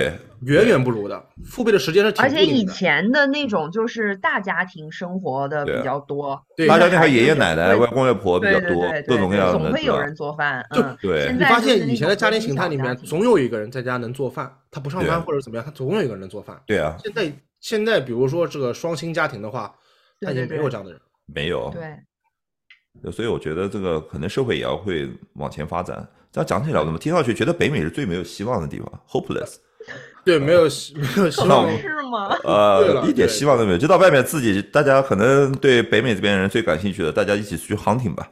远远不如的。父辈的时间是挺而且以前的那种就是大家庭生活的比较多，对大家庭还有爷爷奶奶、外公外婆比较多各种各样的，总会有人做饭。就嗯，对你发现以前的家庭形态里面，总有一个人在家能做饭，他不上班或者怎么样，他总有一个人能做饭。对啊，现在现在比如说这个双薪家庭的话，他已经没有这样的人。没有。对，所以我觉得这个可能社会也要会往前发展。这样讲起来，我怎么听上去觉得北美是最没有希望的地方，hopeless，对，没有希没有希望。是吗？呃，一点希望都没有。就到外面自己，大家可能对北美这边人最感兴趣的，大家一起去 hunting 吧，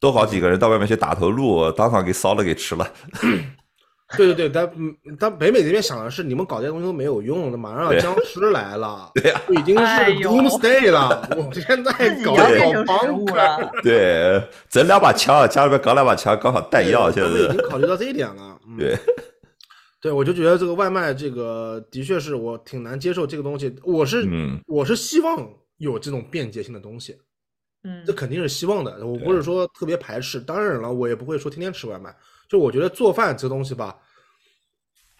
多好几个人到外面去打头鹿，当场给烧了给吃了。对对对，但嗯但北美这边想的是，你们搞这些东西都没有用的，马上要僵尸来了，对呀就已经是哎呦 doomsday 了。我现在搞搞成食物 bunker，了。对，整两把枪，家里边搞两把枪，刚好弹药，现在已。经考虑到这一点了。嗯对，我就觉得这个外卖这个的确是我挺难接受这个东西。我是、嗯我是希望有这种便捷性的东西，嗯这肯定是希望的。我不是说特别排斥，当然了，我也不会说天天吃外卖。就我觉得做饭这东西吧，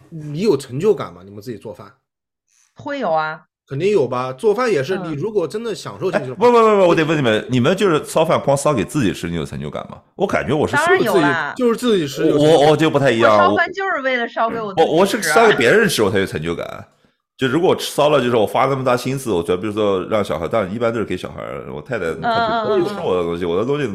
你有成就感吗？你们自己做饭会有啊，肯定有吧？做饭也是，嗯你如果真的享受进哎，去的不不不不，我得问你们，你们就是烧饭光烧给自己吃，你有成就感吗？我感觉我是当然自己就是自己吃我我就不太一样，我烧饭就是为了烧给我自我己吃啊我是烧给别人吃，我才有成就感。就如果我烧了，就是我花那么大心思，我觉得比如说让小孩，当然一般都是给小孩。我太太她就嗯不吃我的东西，我的东西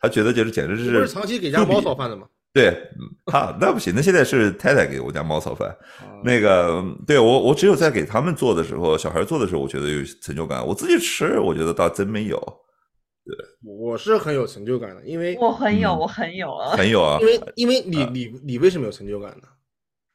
她觉得就是简直是不是长期给家猫烧饭的吗？对，嗯她那不行，那现在是太太给我家猫炒饭。啊那个对我我只有在给他们做的时候，小孩做的时候，我觉得有成就感。我自己吃，我觉得倒真没有，对我是很有成就感的，因为我很有，嗯我很有啊，很有啊 因。为因为你你你为什么有成就感呢？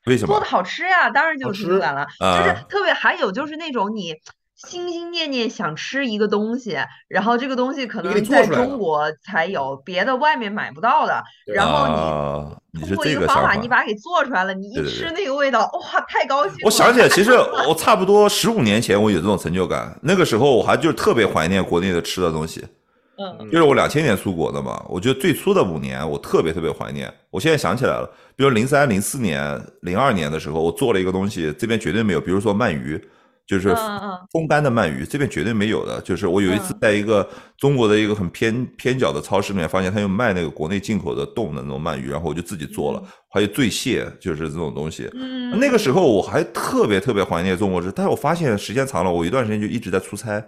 为什么做的？好吃呀，当然就有成就感了。啊就是特别还有就是那种你心心念念想吃一个东西，然后这个东西可能在中国才有，别的外面买不到的。然后啊，你通你是这过一个方法，你把它给做出来了，你一吃那个味道，哇，太高兴了！我想起来，其实我差不多十五年前我有这种成就感，那个时候我还就特别怀念国内的吃的东西，嗯就是我两千年出国的嘛，我觉得最初的五年我特别特别怀念。我现在想起来了，比如零三、零四年、零二年的时候，我做了一个东西，这边绝对没有，比如说鳗鱼，就是风干的鳗鱼，这边绝对没有的。就是我有一次嗯。在一个中国的一个很偏偏角的超市里面，发现他有卖那个国内进口的冻的那种鳗鱼，然后我就自己做了，还有醉蟹，就是这种东西。嗯，那个时候我还特别特别怀念中国吃，但是我发现时间长了，我一段时间就一直在出差，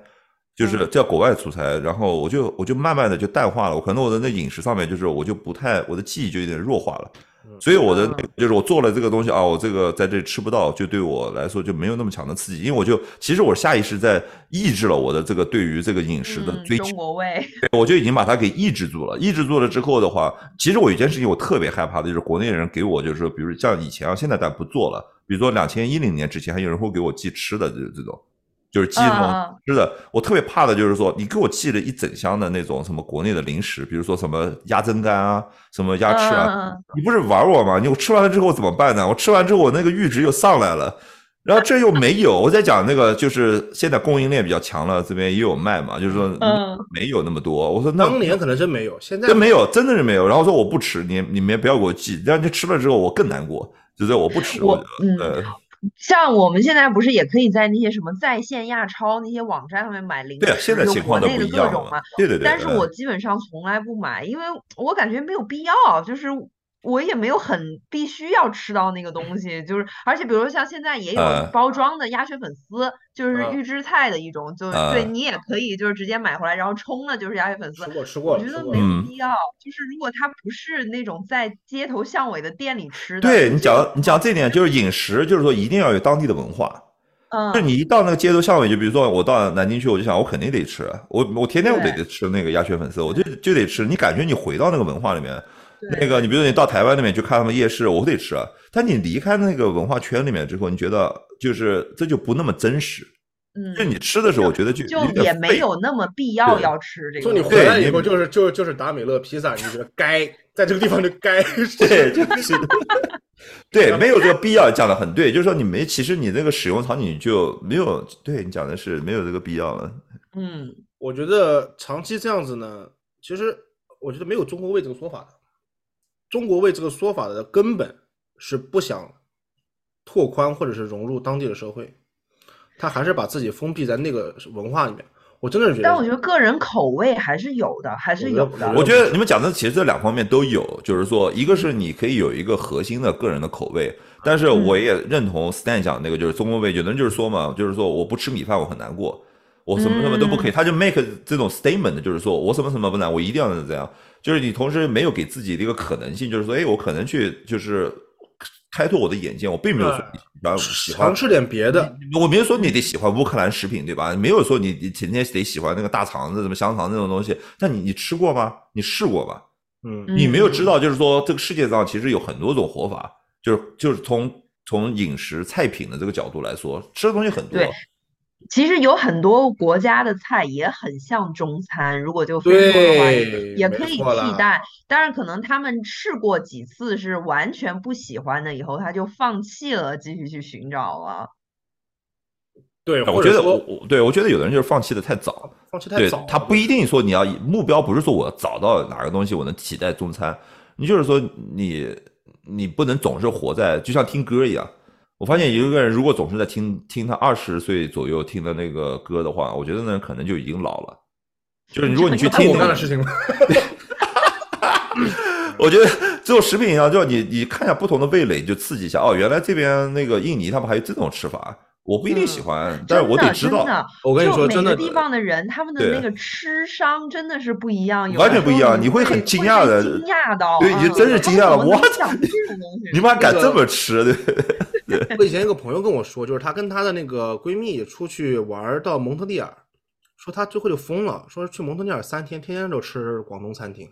就是嗯。在国外出差，然后我就我就慢慢的就淡化了，我可能我的那饮食上面就是我就不太我的记忆就有点弱化了，所以我的那个就是我做了这个东西啊，我这个在这吃不到，就对我来说就没有那么强的刺激，因为我就其实我下意识在抑制了我的这个对于这个饮食的嗯追求中。国味，我就已经把它给抑制住了。抑制住了之后的话，其实我有件事情我特别害怕的，就是国内人给我就是说，比如像以前啊，现在但不做了。比如说两千一零年之前，还有人会给我寄吃的，就是这种，就是寄那嗯嗯种吃的。我特别怕的就是说，你给我寄了一整箱的那种什么国内的零食，比如说什么鸭胗干啊，什么鸭翅啊，你不是玩我吗？你我吃完了之后怎么办呢？我吃完之后我那个阈值又上来了。然后这又没有，我在讲那个，就是现在供应链比较强了，这边也有卖嘛，就是说嗯没有那么多。我说那当年可能真没有，现在真没有，真的是没有。然后说我不吃，你你们也不要给我寄，这样就吃了之后我更难过，就是我不吃，我呃，像我们现在不是也可以在那些什么在线亚超那些网站上面买零对啊，食，现在就情况都国内的不一样了各种嘛。。对对对，嗯但是我基本上从来不买，因为我感觉没有必要，就是我也没有很必须要吃到那个东西，就是而且比如说像现在也有呃包装的鸭血粉丝，就是嗯预制菜的一种，就呃对你也可以就是直接买回来，然后冲的就是鸭血粉丝吃。过吃过，我觉得没有必要，就是如果它不是那种在街头巷尾的店里吃的，对你讲你讲这点就是饮食，就是说一定要有当地的文化。嗯就是你一到那个街头巷尾，就比如说我到南京去，我就想我肯定得吃，我我天天我得对吃那个鸭血粉丝，我就就得吃。你感觉你回到那个文化里面，对那个你比如说你到台湾那边去看他们夜市，我得吃啊。但你离开那个文化圈里面之后，你觉得就是这就不那么真实。嗯，就你吃的时候，我觉得就就也没有那么必要要吃这个就你回来以后就是就就是达美乐披萨，你觉得该在这个地方就该 对，就是对，没有这个必要，讲的很对，就是说你没，其实你那个使用场景就没有，对你讲的是没有这个必要了。嗯我觉得长期这样子呢，其实我觉得没有中国味这个说法的。中国味这个说法的根本是不想拓宽或者是融入当地的社会，他还是把自己封闭在那个文化里面。我真的是觉得，但我觉得个人口味还是有的，还是有的。我觉得你们讲的其实这两方面都有，就是说，一个是你可以有一个核心的个人的口味，但是我也认同 Stan 讲那个就是中国味，有的人就是说嘛，就是说我不吃米饭我很难过，我什么什么都不可以，他就 make 这种 statement，就是说我什么什么不难，我一定要这样，就是你同时没有给自己的一个可能性，就是说，哎，我可能去就是开拓我的眼界，我并没有说然后喜欢尝试点别的。我没有说你得喜欢乌克兰食品，对吧？没有说你你天天得喜欢那个大肠子、什么香肠这种东西。但你你吃过吗？你试过吗？嗯你没有知道，就是说这个世界上其实有很多种活法，就是就是从从饮食菜品的这个角度来说，吃的东西很多。对其实有很多国家的菜也很像中餐，如果就非洲的话，也可以替代。但是，可能他们试过几次是完全不喜欢的，以后他就放弃了，继续去寻找了。对，我觉得我我对我觉得有的人就是放弃的太早，对放弃太早了，他不一定说你要目标不是说我找到哪个东西我能替代中餐，你就是说你你不能总是活在就像听歌一样。我发现一个人如果总是在听听他二十岁左右听的那个歌的话，我觉得呢可能就已经老了。就是如果你去听我听那个干的事情了。我觉得这种食品一样，就是你你看一下不同的味蕾，你就刺激一下。哦，原来这边那个印尼他们还有这种吃法，我不一定喜欢，但是我得知道。真的，我跟你说真的每个地方的人，他们的那个吃商真的是不一样，完全不一样，你会很惊讶的，惊讶到，对，你就真是啊惊讶了，哇他们怎么能！想这种东西？你妈敢这么吃？对，我以前有个朋友跟我说，就是她跟她的那个闺蜜出去玩到蒙特利尔，说她最后就疯了，说去蒙特利尔三天，天天都吃广东餐厅，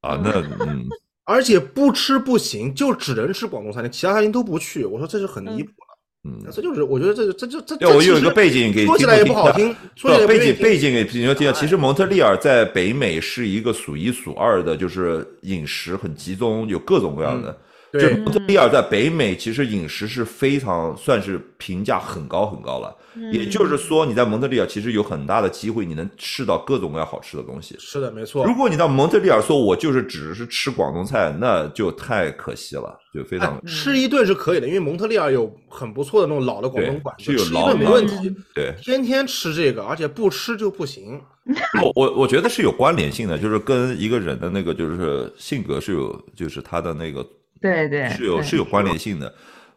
啊，那嗯，而且不吃不行，就只能吃广东餐厅，其他餐厅都不去。我说这是很离谱了，嗯，这就是我觉得这这这这对，我有一个背景给说起来也不好听，说起来也不背景背景给听众听啊。其实蒙特利尔在北美是一个数一数二的，就是饮食很集中，有各种各样的。就对蒙特利尔在北美其实饮食是非常算是评价很高很高了。也就是说，你在蒙特利尔其实有很大的机会，你能吃到各种各样好吃的东西。是的，没错如。果你到蒙特利尔说我就是只是吃广东菜，那就太可惜了，就非常哎吃一顿是可以的，因为蒙特利尔有很不错的那种老的广东馆子，对是有吃一顿没问题。对。天天吃这个，而且不吃就不行。我我我觉得是有关联性的，就是跟一个人的那个就是性格是有，就是他的那个对对是有是有关联性的。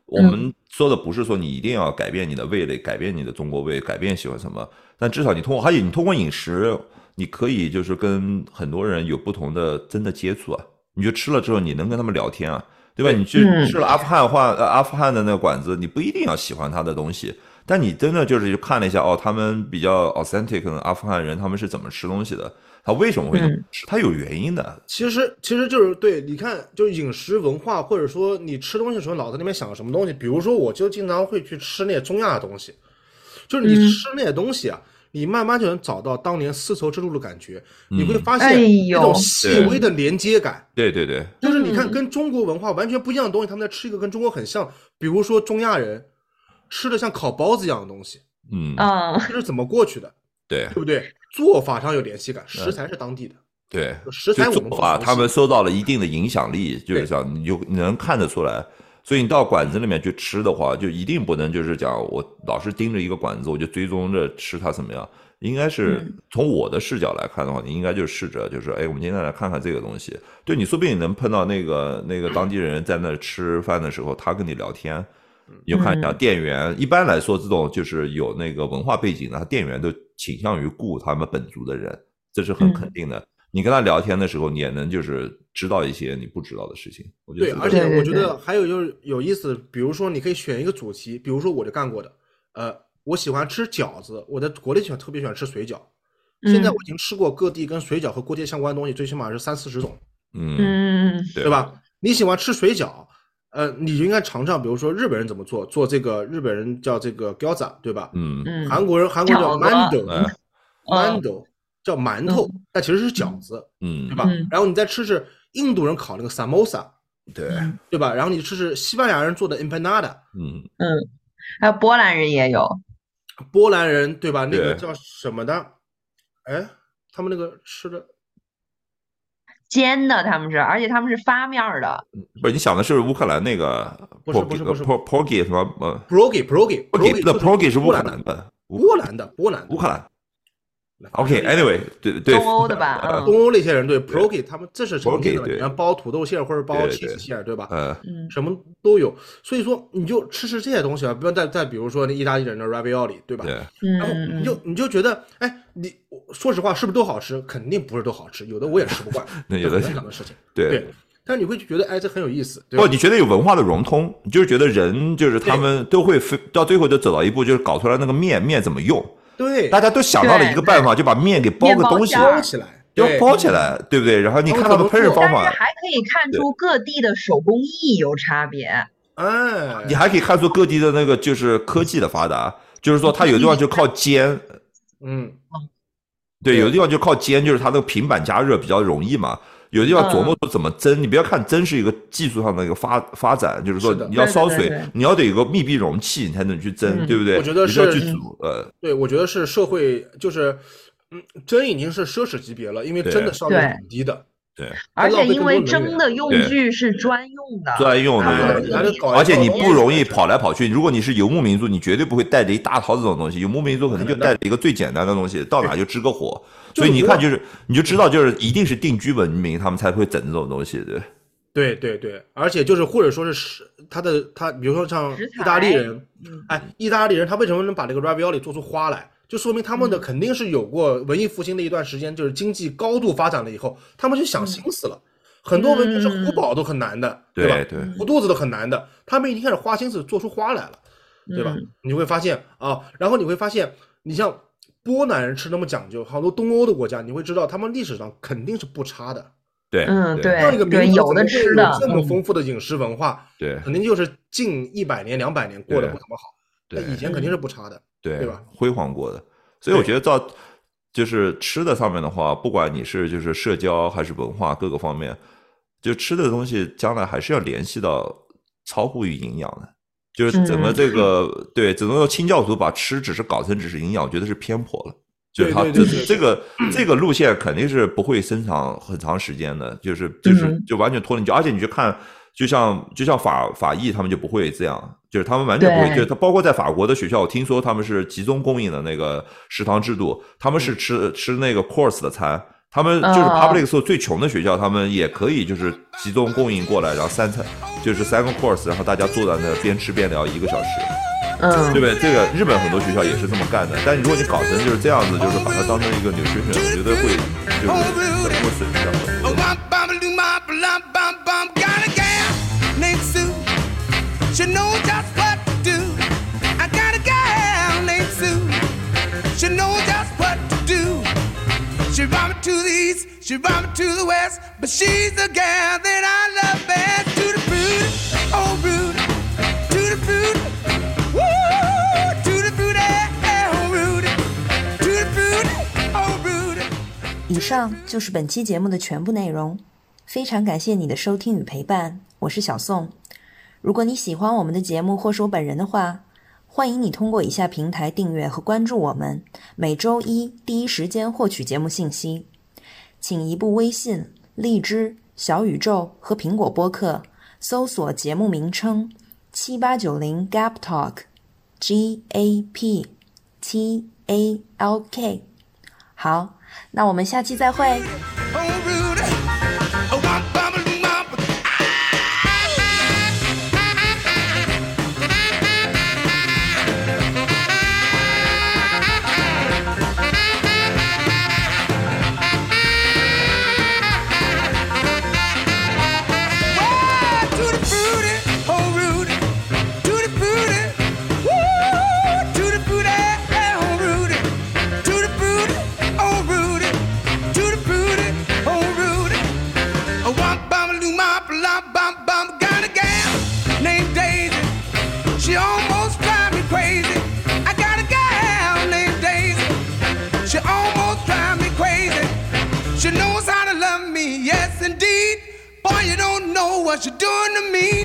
我们说的不是说你一定要改变你的味蕾，改变你的中国味，改变喜欢什么，但至少你通过，还有你通过饮食，你可以就是跟很多人有不同的真的接触啊。你就吃了之后，你能跟他们聊天啊，对吧？你去嗯吃了阿富汗话呃阿富汗的那个馆子，你不一定要喜欢他的东西，但你真的就是去看了一下哦，他们比较 authentic 的阿富汗人他们是怎么吃东西的，他为什么会这么吃，他有原因的。其实其实就是对，你看，就是饮食文化，或者说你吃东西的时候脑子里面想什么东西。比如说，我就经常会去吃那些中亚的东西，就是你嗯。吃那些东西啊，你慢慢就能找到当年丝绸之路的感觉，你会发现一种细微的连接感。对对对，就是你看，嗯。跟中国文化完全不一样的东西，他们在吃一个跟中国很像，比如说中亚人吃的像烤包子一样的东西，嗯，嗯，这是怎么过去的，对对不对？做法上有联系感，食材是当地的，对。食材做法，他们受到了一定的影响力，就是对讲你就你能看得出来。所以你到馆子里面去吃的话，就一定不能就是讲我老是盯着一个馆子，我就追踪着吃它怎么样。应该是嗯从我的视角来看的话，你应该就试着就是，哎，我们今天来看看这个东西。对你说不定你能碰到那个那个当地人在那吃饭的时候，他跟你聊天，你就看一下嗯店员。一般来说，这种就是有那个文化背景的，他店员都倾向于雇他们本族的人，这是很肯定的。你跟他聊天的时候，你也能就是知道一些你不知道的事情。我觉得对，而且我觉得还有就是有意思，比如说你可以选一个主题，比如说我就干过的，呃，我喜欢吃饺子，我在国内喜欢特别喜欢吃水饺，现在嗯我已经吃过各地跟水饺和锅贴相关的东西，最起码是三四十种，嗯，对？吧？你喜欢吃水饺，呃，你就应该尝尝，比如说日本人怎么做，做这个日本人叫这个饺子，对吧？嗯。嗯，韩国人韩国叫饺子。mando 哎。mando 叫馒头，那其实是饺子，嗯。对，吧？嗯？然后你再吃吃印度人烤那个 samosa，对，对吧？然后你吃吃西班牙人做的 empanada，嗯。嗯，还有波兰人也有，波兰人对吧？那个叫什么的？哎，他们那个吃的煎的他们是，而且他们是发面的，不是你想的是乌克兰那个不是不是不是。Por Porgy 什么呃 progi progi Porgy 的 Porgy 是乌克波兰兰的，乌波兰的波兰的。乌克兰。OK，Anyway，对对，东欧的吧？嗯东欧那些人对 p r o k i 他们这是常见的然后包土豆馅或者包对 cheese 馅，对吧？呃，嗯什么都有，所以说你就吃吃这些东西啊，不要再再比如说那意大利人的 ravioli，对吧？对，然后嗯你就你就觉得，哎，你说实话是不是都好吃？肯定不是都好吃，有的我也吃不惯，那有的正常的事情。对对，但是你会觉得，哎，这很有意思，对吧不，？你觉得有文化的融通，你就是觉得人就是他们都会飞到最后就走到一步，就是搞出来那个面面怎么用，对，大家都想到了一个办法，就把面给包个东西，包起来，要包起来，对不对？然后你看到的烹饪方但是法，还可以看出各地的手工艺有差别。嗯，你还可以看出各地的那个就是科技的发达，就是说它有地方就靠煎，嗯，对，对。有的地方就靠煎，就是它那个平板加热比较容易嘛。有的地方琢磨说怎么蒸，你不要看蒸是一个技术上的一个发发展，就是说你要烧水对对对对，你要得有个密闭容器，你才能去蒸，嗯。对不对？我觉得是去煮，呃，对，我觉得是社会就是，嗯，蒸已经是奢侈级别了，因为对。蒸的效率很低的，对，而且因为蒸的用具是专用的，专用的能你还得搞一而且你不容易跑来跑去。如果你是游牧民族，你绝对不会带着一大套这种东西。游牧民族可能就带着一个最简单的东西，到哪就支个火。所以你一看就是，你就知道就是一定是定居文明，他们才会整这种东西，对。对对对，而且就是或者说是是他的他，比如说像意大利人，嗯哎，意大利人他为什么能把这个 ravioli 做出花来？就说明他嗯们的肯定是有过文艺复兴的一段时间，就是经济高度发展了以后，他们就想心思了。很多文明是嗯糊饱都很难的，吧？对对糊肚子都很难的，他们已经开始花心思做出花来了，对吧？嗯你会发现啊，然后你会发现，你像波兰人吃那么讲究，好多东欧的国家，你会知道他们历史上肯定是不差的。对，嗯对这样一个对民族有的怎么会吃的有这么嗯丰富的饮食文化，对肯定就是近一百年、两百年过得对不怎么好。对那以前肯定是不差的。对对吧？辉煌过的，所以我觉得到就是吃的上面的话，不管你是就是社交还是文化各个方面，就吃的东西将来还是要联系到超乎于营养的。就是整个嗯这个、对整个清教徒把吃只是搞成只是营养，我觉得是偏颇了。就是他这对对对对这个这个路线肯定是不会生长很长时间的，就是就是嗯就完全脱离。就而且你去看，就像就像法法裔他们就不会这样，就是他们完全不会，就是他包括在法国的学校，我听说他们是集中供应的那个食堂制度，他们是吃吃那个 course 的餐。他们就是哦 public school 最穷的学校，他们也可以就是集中供应过来，然后三餐就是三个 course，然后大家坐在那边吃边聊一个小时。嗯对不对？这个日本很多学校也是这么干的，但是如果你搞成就是这样子，就是把它当成一个 nutrition，我觉得会就是可能会损失掉很多。Bum, bum, doo, bum, bum, bum, bum. Got a gal named Sue. She know just what to do. I got a gal named Sue. She know just what to do. She brought me to the east, she brought me to the west, but she's the gal that I love best. To the fruit, oh rude, 以上就是本期节目的全部内容，非常感谢你的收听与陪伴，我是小宋。如果你喜欢我们的节目或是我本人的话，欢迎你通过以下平台订阅和关注我们，每周一第一时间获取节目信息。请移步微信、荔枝、小宇宙和苹果播客搜索节目名称七八九零 Gap Talk，G A P T A L K。好，那我们下期再会。What you're doing to me.